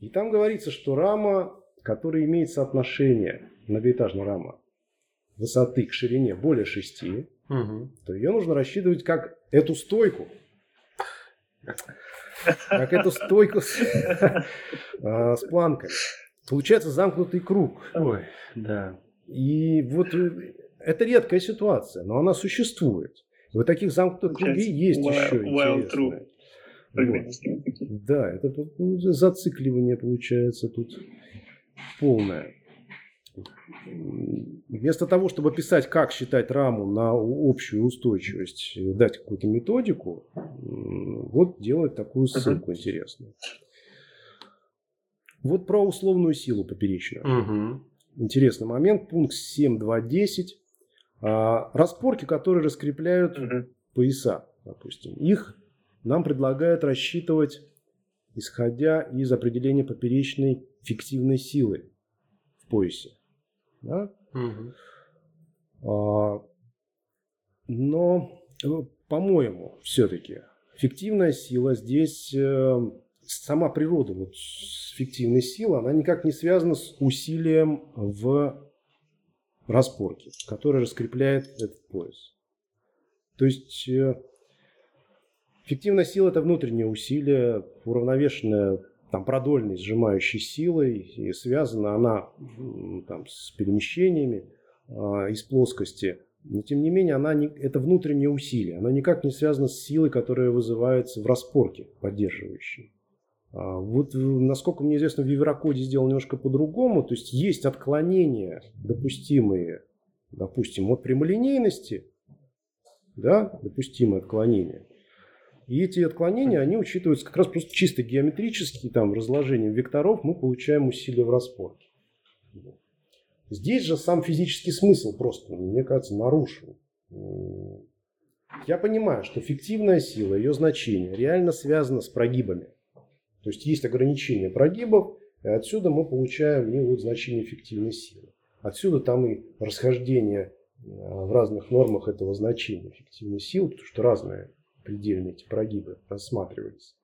Speaker 3: И там говорится, что рама который имеет соотношение многоэтажная рама высоты к ширине более 6, угу. то ее нужно рассчитывать как эту стойку. Как эту стойку с, [laughs] а, с планкой. Получается замкнутый круг.
Speaker 1: Ой, да.
Speaker 3: И вот э, это редкая ситуация, но она существует. Вот таких замкнутых кругов есть еще интересные. Вот. Да, это зацикливание получается тут полная. Вместо того, чтобы писать, как считать раму на общую устойчивость, дать какую-то методику, вот делать такую ссылку uh-huh. интересную. Вот про условную силу поперечную. Uh-huh. Интересный момент. Пункт 7.2.10. А, распорки, которые раскрепляют uh-huh. пояса, допустим. Их нам предлагают рассчитывать, исходя из определения поперечной фиктивной силы в поясе. Да? Угу. А, но, э, по-моему, все-таки фиктивная сила здесь, э, сама природа вот, фиктивной силы, она никак не связана с усилием в распорке, который раскрепляет этот пояс. То есть э, фиктивная сила – это внутреннее усилие, уравновешенное там, продольной сжимающей силой, и связана она там, с перемещениями э, из плоскости. Но тем не менее, она не, это внутреннее усилие. Оно никак не связано с силой, которая вызывается в распорке поддерживающей. А вот, насколько мне известно, в Еврокоде сделано немножко по-другому. То есть есть отклонения, допустимые, допустим, от прямолинейности, да, допустимые отклонения – и эти отклонения, они учитываются как раз просто чисто геометрически, там, разложением векторов мы получаем усилия в распорке. Здесь же сам физический смысл просто, мне кажется, нарушен. Я понимаю, что фиктивная сила, ее значение реально связано с прогибами. То есть есть ограничение прогибов, и отсюда мы получаем ну, вот, значение фиктивной силы. Отсюда там и расхождение э, в разных нормах этого значения фиктивной силы, потому что разные предельные эти прогибы рассматривались.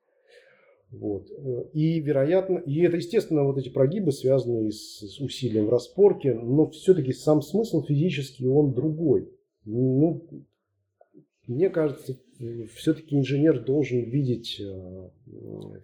Speaker 3: Вот. И, вероятно, и это, естественно, вот эти прогибы связаны с, с усилием в распорке, но все-таки сам смысл физический, он другой. Ну, мне кажется, все-таки инженер должен видеть э,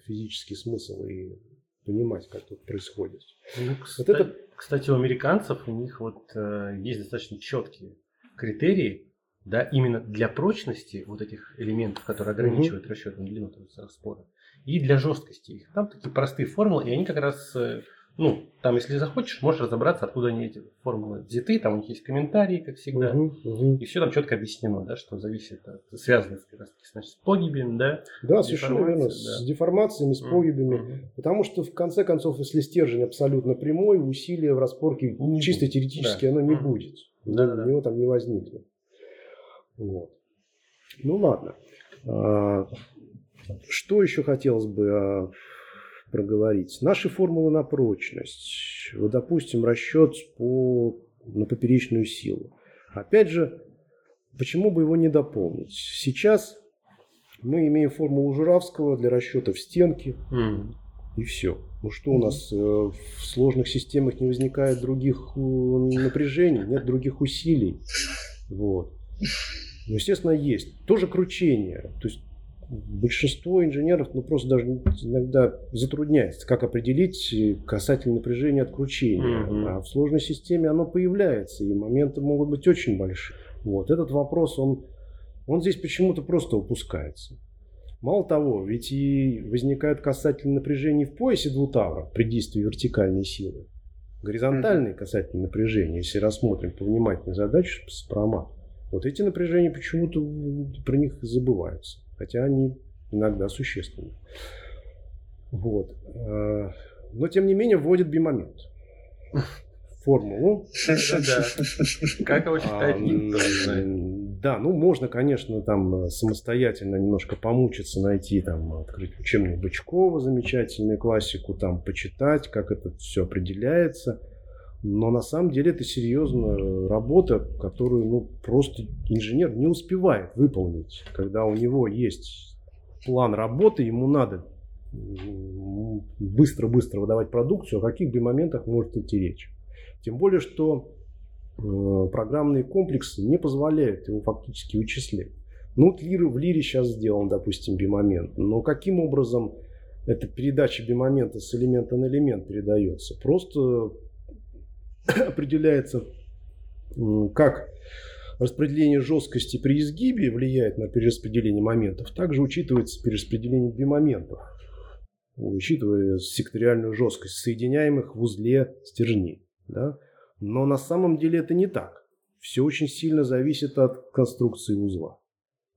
Speaker 3: физический смысл и понимать, как это происходит.
Speaker 1: Ну, кстати, вот это... Кстати, у американцев у них вот э, есть достаточно четкие критерии, да, именно для прочности вот этих элементов, которые ограничивают угу. расчетную длину спора, и для жесткости их. Там такие простые формулы, и они как раз э, ну, там, если захочешь, можешь разобраться, откуда они эти формулы взяты. Там у них есть комментарии, как всегда. Угу, угу. И все там четко объяснено, да, что зависит от связано как раз значит, с погибами, да.
Speaker 3: Да, совершенно верно. Да. С деформациями, с погибами. Угу. Потому что в конце концов, если стержень абсолютно прямой, усилия в распорке не чисто теоретически да. оно не угу. будет. Да, да, да. У него там не возникнет. Вот. Ну ладно. А, что еще хотелось бы а, проговорить. Наши формулы на прочность. Вот, допустим, расчет по, на поперечную силу. Опять же, почему бы его не дополнить? Сейчас мы имеем формулу Журавского для расчетов стенки. Mm. И все. Ну что у нас э, в сложных системах не возникает других э, напряжений, нет других усилий. Вот. Ну, естественно, есть. Тоже кручение. То есть большинство инженеров ну, просто даже иногда затрудняется, как определить касательно напряжения от кручения. Mm-hmm. А в сложной системе оно появляется, и моменты могут быть очень большие. Вот. Этот вопрос, он, он здесь почему-то просто упускается. Мало того, ведь и возникают касательные напряжения в поясе двутавра при действии вертикальной силы. Горизонтальные касательные напряжения, если рассмотрим повнимательнее задачу с промат. Вот эти напряжения почему-то про них забываются хотя они иногда существенны. Вот. Э, но, тем не менее, вводит бимомент формулу.
Speaker 1: Как его читать,
Speaker 3: Да, ну можно, конечно, там самостоятельно немножко помучиться, найти там, открыть учебник Бычкова, замечательную классику, там почитать, как это все определяется. Но на самом деле это серьезная работа, которую ну, просто инженер не успевает выполнить. Когда у него есть план работы, ему надо быстро-быстро выдавать продукцию, о каких бы моментах может идти речь. Тем более, что э, программные комплексы не позволяют его фактически вычислять. Ну, вот в Лире сейчас сделан, допустим, бимомент. Но каким образом эта передача бимомента с элемента на элемент передается? Просто [coughs] определяется, как распределение жесткости при изгибе влияет на перераспределение моментов, также учитывается перераспределение бимоментов, учитывая секториальную жесткость соединяемых в узле стержней. Да? Но на самом деле это не так. Все очень сильно зависит от конструкции узла.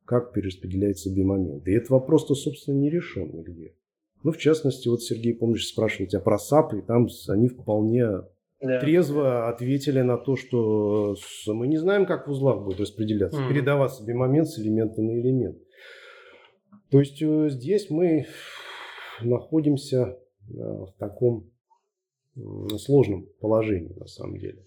Speaker 3: Как перераспределяется бимомент. И этот вопрос-то, собственно, не решен нигде. Ну, в частности, вот Сергей, помнишь, спрашивал тебя про САП, и там они вполне да. трезво ответили на то, что мы не знаем, как в узлах будет распределяться, mm. передаваться момент с элемента на элемент. То есть э, здесь мы находимся э, в таком сложном положении на самом деле.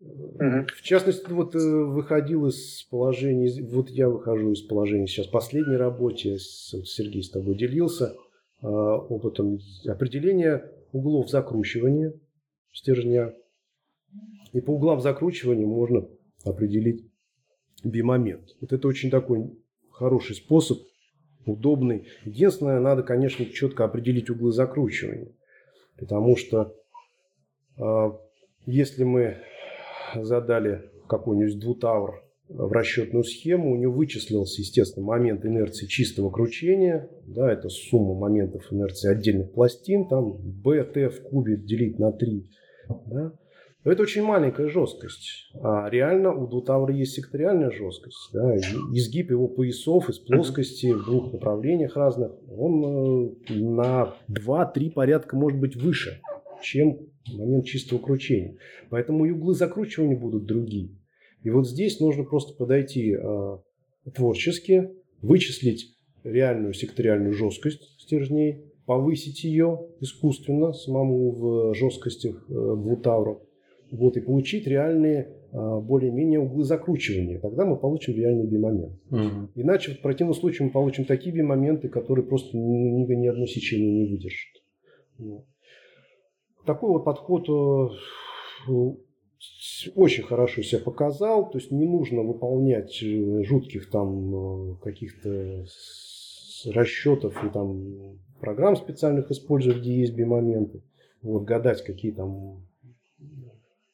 Speaker 3: Угу. В частности, вот э, выходил из положения, вот я выхожу из положения сейчас последней работе, Сергей с тобой делился опытом определения углов закручивания – стержня. И по углам закручивания можно определить бимомент. Вот это очень такой хороший способ, удобный. Единственное, надо, конечно, четко определить углы закручивания. Потому что э, если мы задали какой-нибудь двутавр в расчетную схему, у него вычислился, естественно, момент инерции чистого кручения, да, это сумма моментов инерции отдельных пластин, там BT в кубе делить на 3 да? Но это очень маленькая жесткость. А реально у двутавра есть секториальная жесткость. Да? Изгиб его поясов из плоскости в двух направлениях разных, он э, на 2-3 порядка может быть выше, чем момент чистого кручения. Поэтому и углы закручивания будут другие. И вот здесь нужно просто подойти э, творчески, вычислить реальную секториальную жесткость стержней, повысить ее искусственно самому в жесткостях двутавров, э, вот, и получить реальные э, более-менее углы закручивания. Тогда мы получим реальный бимомент. Угу. Иначе в противном случае мы получим такие бимоменты, которые просто ни, ни одно сечение не выдержат. Вот. Такой вот подход э, очень хорошо себя показал. То есть не нужно выполнять жутких там каких-то расчетов и там программ специальных использовать, где есть би-моменты. Вот, гадать, какие там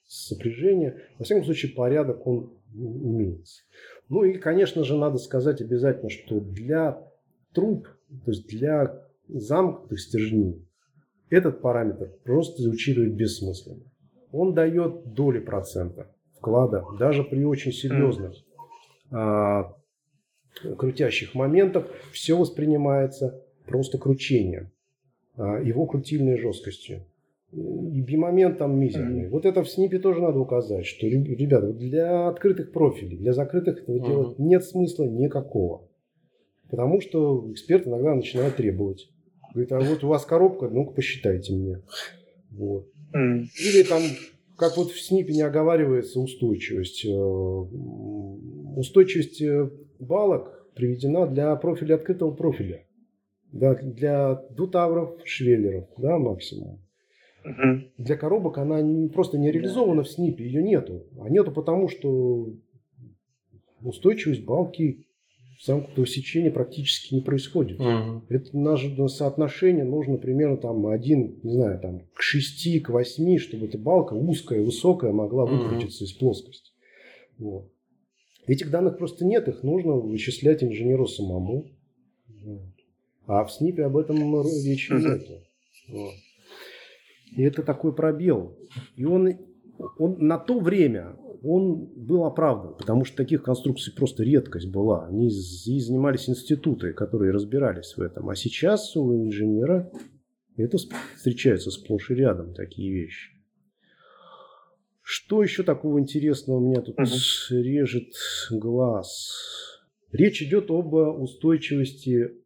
Speaker 3: сопряжения. Во всяком случае, порядок он имеется. Ну и, конечно же, надо сказать обязательно, что для труб, то есть для замкнутых стержней, этот параметр просто учитывать бессмысленно. Он дает доли процента вклада, даже при очень серьезных а, крутящих моментах все воспринимается просто кручением, а, его крутильной жесткостью. И бимомент там мизерный. Mm-hmm. Вот это в снипе тоже надо указать, что, ребята, для открытых профилей, для закрытых этого mm-hmm. делать нет смысла никакого. Потому что эксперт иногда начинает требовать. Говорит, а вот у вас коробка, ну-ка посчитайте мне. Вот. Mm. Или там, как вот в снипе не оговаривается устойчивость. Э, устойчивость э, балок приведена для профиля открытого профиля. Да, для двутавров, швеллеров, да, максимум. Угу. Для коробок она не, просто не реализована в снипе, ее нету. А нету потому, что устойчивость балки замкнутого сечения практически не происходит. Угу. Это наше соотношение нужно примерно там один, не знаю, там к 6, к 8, чтобы эта балка узкая, высокая могла выкрутиться угу. из плоскости. Вот. Этих данных просто нет, их нужно вычислять инженеру самому. Вот. А в СНИПе об этом речи нет. Вот. И это такой пробел. И он, он на то время он был оправдан, потому что таких конструкций просто редкость была. Они и занимались институты, которые разбирались в этом. А сейчас у инженера это встречается сплошь и рядом, такие вещи. Что еще такого интересного у меня тут угу. режет глаз? Речь идет об устойчивости, э,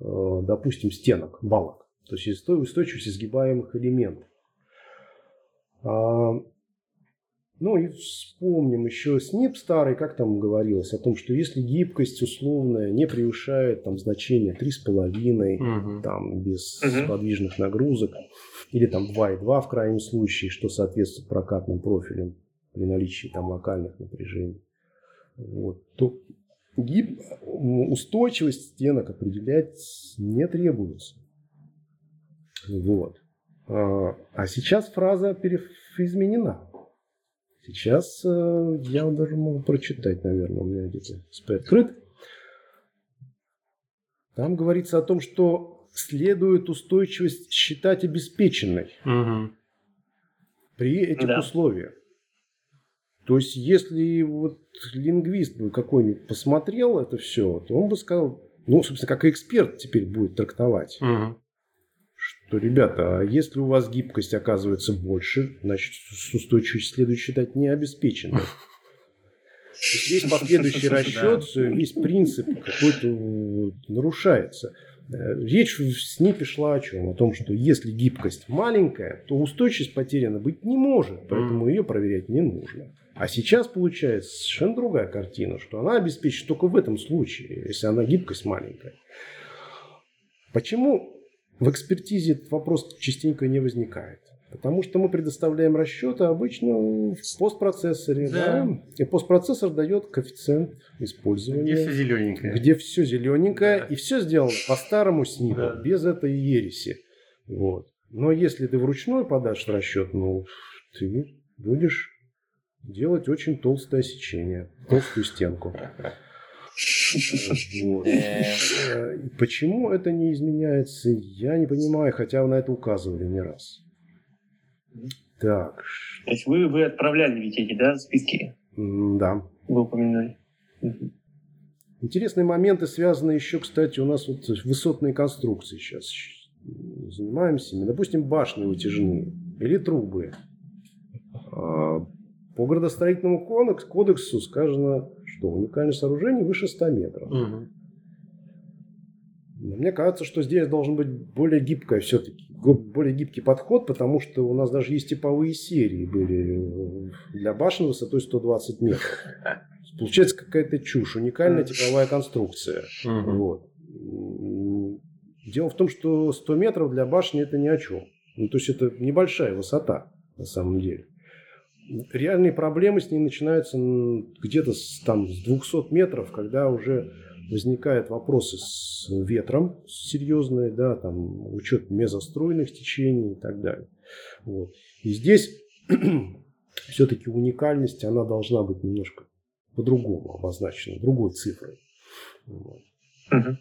Speaker 3: допустим, стенок, балок. То есть устойчивости сгибаемых элементов. А, ну и вспомним еще СНИП старый, как там говорилось, о том, что если гибкость условная не превышает там значение 3,5, угу. там без угу. подвижных нагрузок, или там 2,2 в крайнем случае, что соответствует прокатным профилям при наличии там локальных напряжений, вот, то гиб... устойчивость стенок определять не требуется. Вот. А, а сейчас фраза переизменена. Сейчас э, я даже могу прочитать, наверное, у меня где-то СП открыт. Там говорится о том, что следует устойчивость считать обеспеченной угу. при этих да. условиях. То есть, если вот лингвист бы какой-нибудь посмотрел это все, то он бы сказал, ну, собственно, как и эксперт теперь будет трактовать. Угу что, ребята, а если у вас гибкость оказывается больше, значит, устойчивость следует считать необеспеченной. Весь [laughs] последующий расчет, весь принцип какой-то нарушается. Речь в СНИПе шла о чем? О том, что если гибкость маленькая, то устойчивость потеряна быть не может, поэтому ее проверять не нужно. А сейчас получается совершенно другая картина, что она обеспечит только в этом случае, если она гибкость маленькая. Почему в экспертизе этот вопрос частенько не возникает. Потому что мы предоставляем расчеты обычно в постпроцессоре. Да. Да? И постпроцессор дает коэффициент использования.
Speaker 1: Где все зелененькое.
Speaker 3: Где все зелененькое. Да. И все сделано по старому СНИПу, да. без этой ереси. Вот. Но если ты вручную подашь расчет, ну, ты будешь делать очень толстое сечение, толстую стенку. Почему это не изменяется, я не понимаю, хотя на это указывали не раз. Так.
Speaker 2: То есть вы, вы отправляли ведь эти, да, списки?
Speaker 3: Да.
Speaker 2: Вы упомянули.
Speaker 3: Интересные моменты связаны еще, кстати, у нас вот высотные конструкции сейчас занимаемся. Допустим, башни вытяжные или трубы. По градостроительному кодексу сказано, что уникальное сооружение выше 100 метров. Угу. Мне кажется, что здесь должен быть более гибкая все-таки, более гибкий подход, потому что у нас даже есть типовые серии были для башен высотой 120 метров. [laughs] Получается какая-то чушь, уникальная типовая конструкция. Угу. Вот. Дело в том, что 100 метров для башни это ни о чем. Ну, то есть это небольшая высота на самом деле реальные проблемы с ней начинаются где-то с, там, с 200 метров, когда уже возникают вопросы с ветром серьезные, да, там, учет мезоструйных течений и так далее. Вот. И здесь [clears throat] все-таки уникальность, она должна быть немножко по-другому обозначена, другой цифрой. Вот. Угу.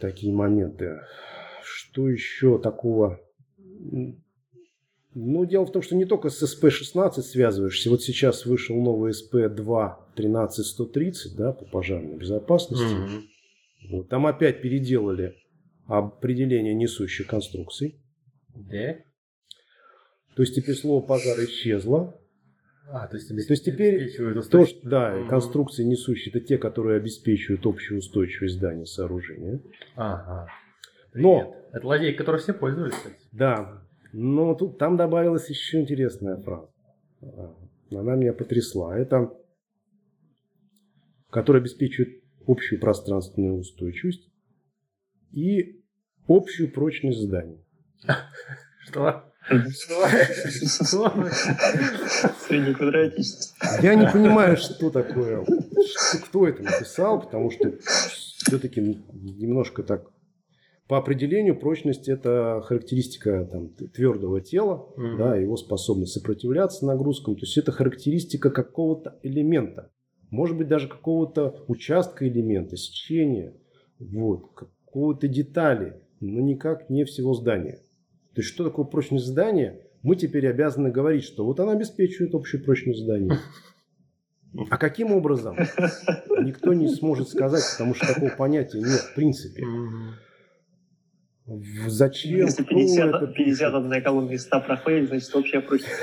Speaker 3: Такие моменты. Что еще такого? Ну, дело в том, что не только с SP-16 связываешься. Вот сейчас вышел новый SP-2 13130, да, по пожарной безопасности. Угу. Вот, там опять переделали определение несущих конструкций.
Speaker 1: Да?
Speaker 3: То есть теперь слово пожар исчезло.
Speaker 1: А, то есть,
Speaker 3: то есть теперь то, что, да, угу. конструкции несущие это те, которые обеспечивают общую устойчивость здания сооружения.
Speaker 1: Ага. Но это лазейка, которой все пользуются.
Speaker 3: Да, но тут там добавилась еще интересная фраза. А, она меня потрясла. Это которая обеспечивает общую пространственную устойчивость и общую прочность здания.
Speaker 1: Что?
Speaker 2: Среднеквадратичность.
Speaker 3: Я не понимаю, что такое, кто это написал, потому что все-таки немножко так по определению прочность это характеристика там, твердого тела, mm-hmm. да, его способность сопротивляться нагрузкам. То есть это характеристика какого-то элемента, может быть даже какого-то участка элемента, сечения, вот, какого-то детали, но никак не всего здания. То есть, что такое прочность здания? Мы теперь обязаны говорить, что вот она обеспечивает общую прочность здания. А каким образом? Никто не сможет сказать, потому что такого понятия нет в принципе. Зачем?
Speaker 2: Если 50, это 51 колонна из 100 проходит, значит общая прочность.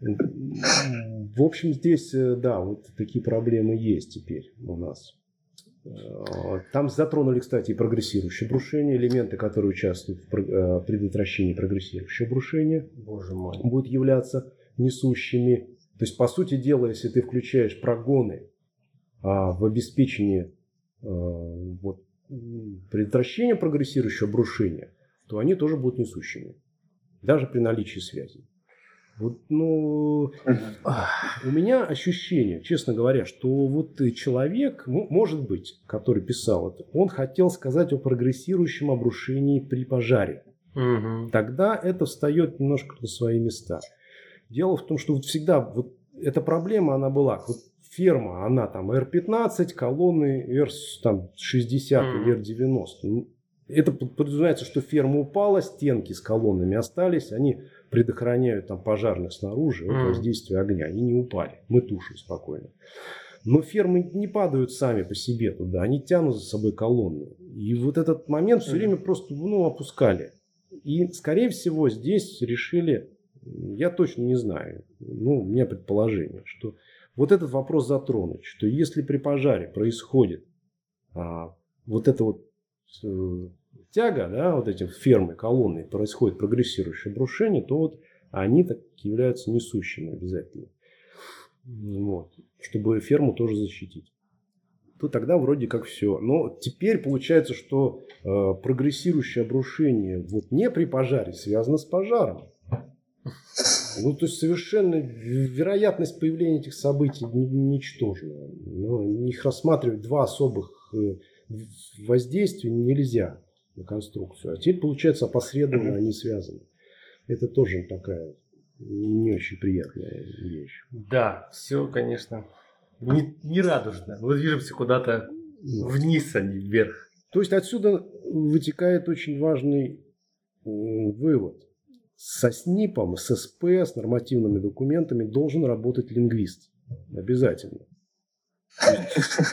Speaker 2: [laughs]
Speaker 3: В общем, здесь, э, да, вот такие проблемы есть теперь у нас. Э, там затронули, кстати, и прогрессирующее брушение, элементы, которые участвуют в э, предотвращении прогрессирующего брушения,
Speaker 1: Боже мой.
Speaker 3: будут являться несущими. То есть, по сути дела, если ты включаешь прогоны а, в обеспечении а, вот, предотвращения прогрессирующего брушения, то они тоже будут несущими, даже при наличии связи. Вот, ну, у меня ощущение, честно говоря, что вот человек, может быть, который писал это, он хотел сказать о прогрессирующем обрушении при пожаре.
Speaker 1: Угу.
Speaker 3: Тогда это встает немножко на свои места. Дело в том, что вот всегда вот эта проблема, она была. Вот ферма, она там R15, колонны R60 mm. R90. Это подразумевается, что ферма упала, стенки с колоннами остались, они предохраняют там пожарных снаружи от воздействия огня. Они не упали. Мы тушим спокойно. Но фермы не падают сами по себе туда, они тянут за собой колонны. И вот этот момент все время просто ну, опускали. И, скорее всего, здесь решили, я точно не знаю, ну, у меня предположение, что вот этот вопрос затронуть, что если при пожаре происходит а, вот это вот э, тяга, да, вот эти фермы, колонны, происходит прогрессирующее брушение, то вот они так являются несущими обязательно. Вот. Чтобы ферму тоже защитить. То тогда вроде как все. Но теперь получается, что э, прогрессирующее обрушение вот не при пожаре связано с пожаром. Ну, то есть совершенно вероятность появления этих событий ничтожная. Но их рассматривать два особых э, воздействия нельзя на конструкцию. А теперь, получается, опосредованно они связаны. Это тоже такая не очень приятная вещь.
Speaker 1: Да, все, конечно, не, не радужно. Мы движемся куда-то вниз, а не вверх.
Speaker 3: То есть отсюда вытекает очень важный вывод. Со СНИПом, с СП, с нормативными документами должен работать лингвист. Обязательно.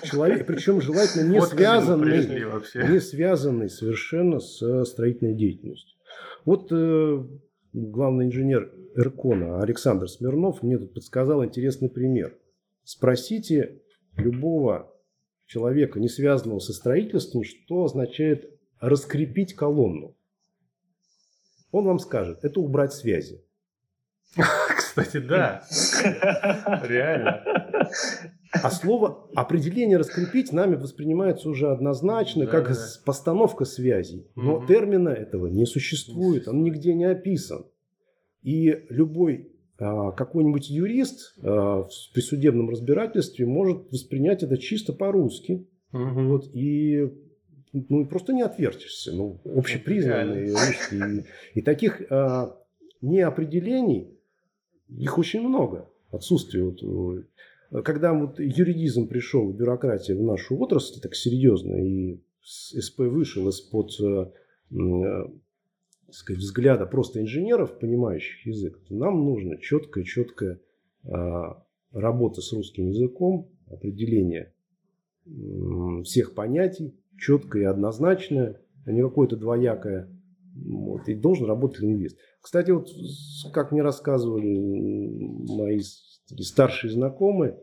Speaker 3: Человек, причем желательно не связанный, не связанный совершенно с строительной деятельностью. Вот э, главный инженер Эркона Александр Смирнов мне тут подсказал интересный пример. Спросите любого человека, не связанного со строительством, что означает раскрепить колонну. Он вам скажет, это убрать связи. [laughs]
Speaker 1: Кстати, да. Реально.
Speaker 3: А слово определение раскрепить нами воспринимается уже однозначно да, как да. постановка связей. Но угу. термина этого не существует, он нигде не описан. И любой а, какой-нибудь юрист а, в присудебном разбирательстве может воспринять это чисто по-русски.
Speaker 1: Угу.
Speaker 3: Вот, и ну, просто не отвертишься. Ну, общепризнанные вещи. И, и таких а, не определений, их очень много. Отсутствие вот, э, когда вот юридизм пришел, бюрократия в нашу отрасль так серьезно, и СП вышел из-под э, э, сказать, взгляда просто инженеров, понимающих язык, то нам нужно четкая, четкая а, работа с русским языком, определение всех понятий, четкое и однозначное, а не какое-то двоякое. Вот, и должен работать лингвист. Кстати, вот как мне рассказывали мои старшие знакомые,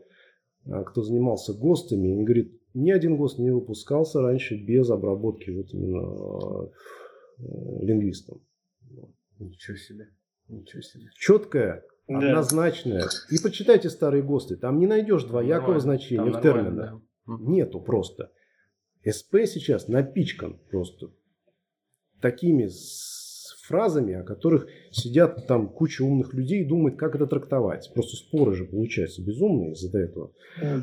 Speaker 3: а, кто занимался ГОСТами, они говорят, ни один ГОСТ не выпускался раньше без обработки вот именно э, лингвистом.
Speaker 1: Ничего себе. Ничего себе.
Speaker 3: Четкая, да. однозначная. И почитайте старые ГОСТы. Там не найдешь двоякого нормально. значения в терминах. Да. Нету просто. СП сейчас напичкан просто такими фразами, о которых сидят там куча умных людей и думают, как это трактовать. Просто споры же получаются безумные из-за этого.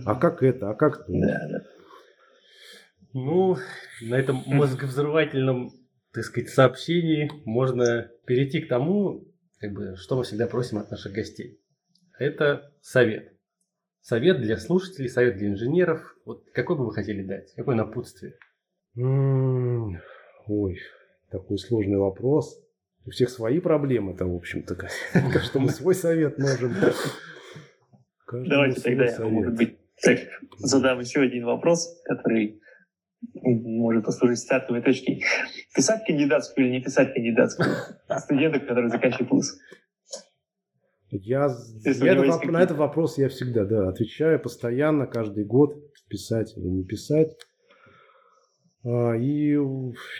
Speaker 3: А как это, а как это? Да, да.
Speaker 1: Ну, на этом мозговзрывательном, так сказать, сообщении можно перейти к тому, как бы, что мы всегда просим от наших гостей. Это совет. Совет для слушателей, совет для инженеров. Вот какой бы вы хотели дать? Какое напутствие?
Speaker 3: Ой, такой сложный вопрос. У всех свои проблемы-то, в общем-то. [laughs] Что мы свой совет можем.
Speaker 2: Давайте тогда я, может быть, [laughs] задам еще один вопрос, который может послужить стартовой точкой. Писать кандидатскую или не писать кандидатскую? [laughs] Студентов, которые заканчивают вуз.
Speaker 3: Я, я этот, на этот вопрос я всегда да, отвечаю постоянно, каждый год, писать или не писать. А, и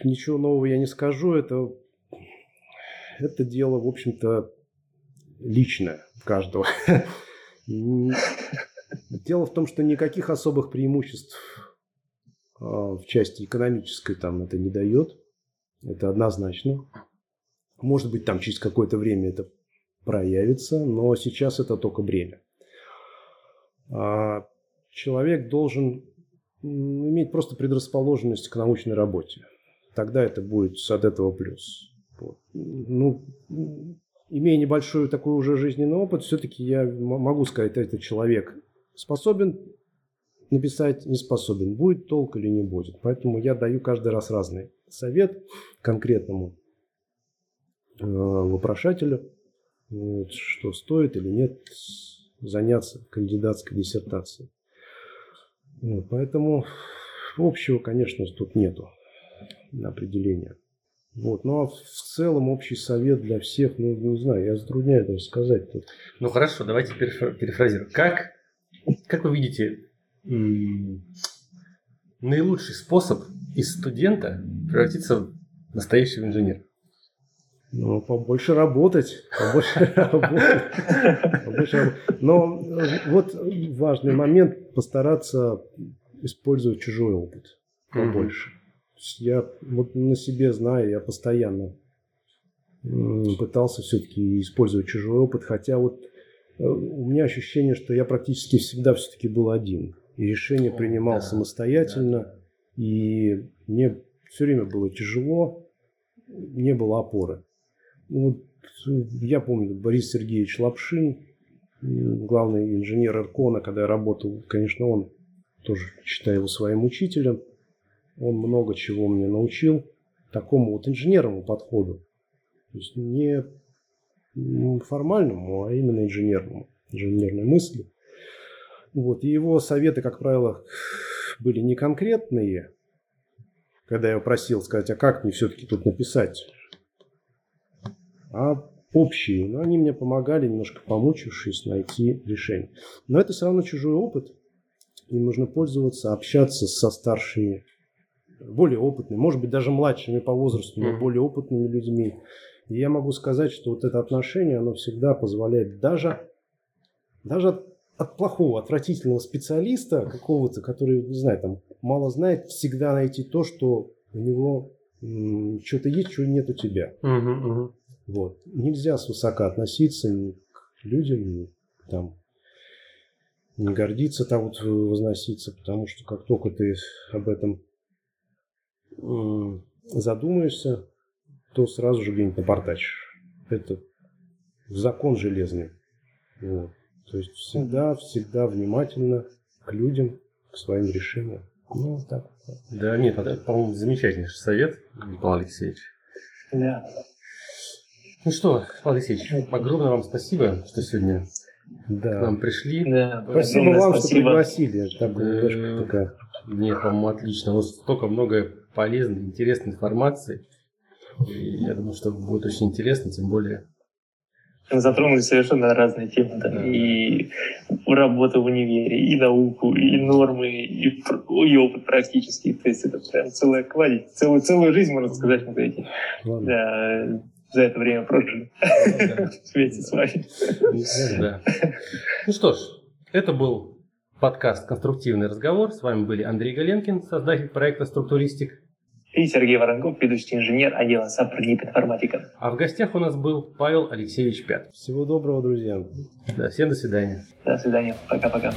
Speaker 3: ничего нового я не скажу. Это, это дело, в общем-то, личное каждого. [laughs] Дело в том, что никаких особых преимуществ а, в части экономической там это не дает. Это однозначно. Может быть, там через какое-то время это проявится, но сейчас это только бремя. А человек должен иметь просто предрасположенность к научной работе. Тогда это будет от этого плюс. Ну, имея небольшой такой уже жизненный опыт, все-таки я могу сказать, этот человек способен написать, не способен, будет толк или не будет. Поэтому я даю каждый раз разный совет конкретному э, вопрошателю, что стоит или нет заняться кандидатской диссертацией. Вот, поэтому общего, конечно, тут нету определения. Вот. Ну а в целом общий совет для всех, ну не знаю, я затрудняю даже сказать тут.
Speaker 1: Ну хорошо, давайте перефразируем. Как, как вы видите наилучший способ из студента превратиться в настоящего инженера?
Speaker 3: Ну, побольше работать, побольше [laughs] работать, Но вот важный момент постараться использовать чужой опыт побольше. Я вот на себе знаю, я постоянно пытался все-таки использовать чужой опыт, хотя вот э, у меня ощущение, что я практически всегда все-таки был один. И решение принимал да, самостоятельно. Да. И мне все время было тяжело, не было опоры. Вот, я помню, Борис Сергеевич Лапшин, главный инженер Иркона, когда я работал, конечно, он тоже считаю его своим учителем. Он много чего мне научил такому вот инженерному подходу. То есть не формальному, а именно инженерному, инженерной мысли. Вот. И его советы, как правило, были не конкретные, когда я просил сказать, а как мне все-таки тут написать, а общие. Но они мне помогали, немножко помучившись, найти решение. Но это все равно чужой опыт. Им нужно пользоваться, общаться со старшими, более опытными, может быть, даже младшими по возрасту, но более опытными людьми. И я могу сказать, что вот это отношение, оно всегда позволяет даже, даже от плохого, отвратительного специалиста какого-то, который, не знаю, там мало знает, всегда найти то, что у него что-то есть, чего нет у тебя. Угу, угу. Вот. Нельзя свысока относиться ни к людям, ни там не гордиться там вот возноситься, потому что как только ты об этом задумаешься, то сразу же где-нибудь напортачишь. Это закон железный. Вот. То есть всегда, всегда внимательно к людям, к своим решениям. Ну, так.
Speaker 1: Да, нет, это, по-моему, замечательнейший совет, Павел Алексеевич.
Speaker 2: Да.
Speaker 1: Ну что, Павел Алексеевич, огромное вам спасибо, что сегодня да. к нам пришли.
Speaker 3: Да, спасибо вам, спасибо. что пригласили. Так, да,
Speaker 1: немножко. Нет, по-моему, отлично. Вот столько много полезной, интересной информации. И я думаю, что будет очень интересно, тем более
Speaker 2: затронули совершенно разные темы, да, да. и работа в универе, и науку, и нормы, и, и опыт практический. То есть это прям целая кладезь, целую, целую жизнь, можно сказать, мы эти, да, за это время прожили да. [laughs] вместе с вами.
Speaker 1: Да. Ну что ж, это был подкаст «Конструктивный разговор». С вами были Андрей Галенкин, создатель проекта «Структуристик»,
Speaker 2: и Сергей Воронков, ведущий инженер отдела САП информатика.
Speaker 1: А в гостях у нас был Павел Алексеевич Пят.
Speaker 3: Всего доброго, друзья.
Speaker 1: Да, всем до свидания.
Speaker 2: До свидания. Пока-пока.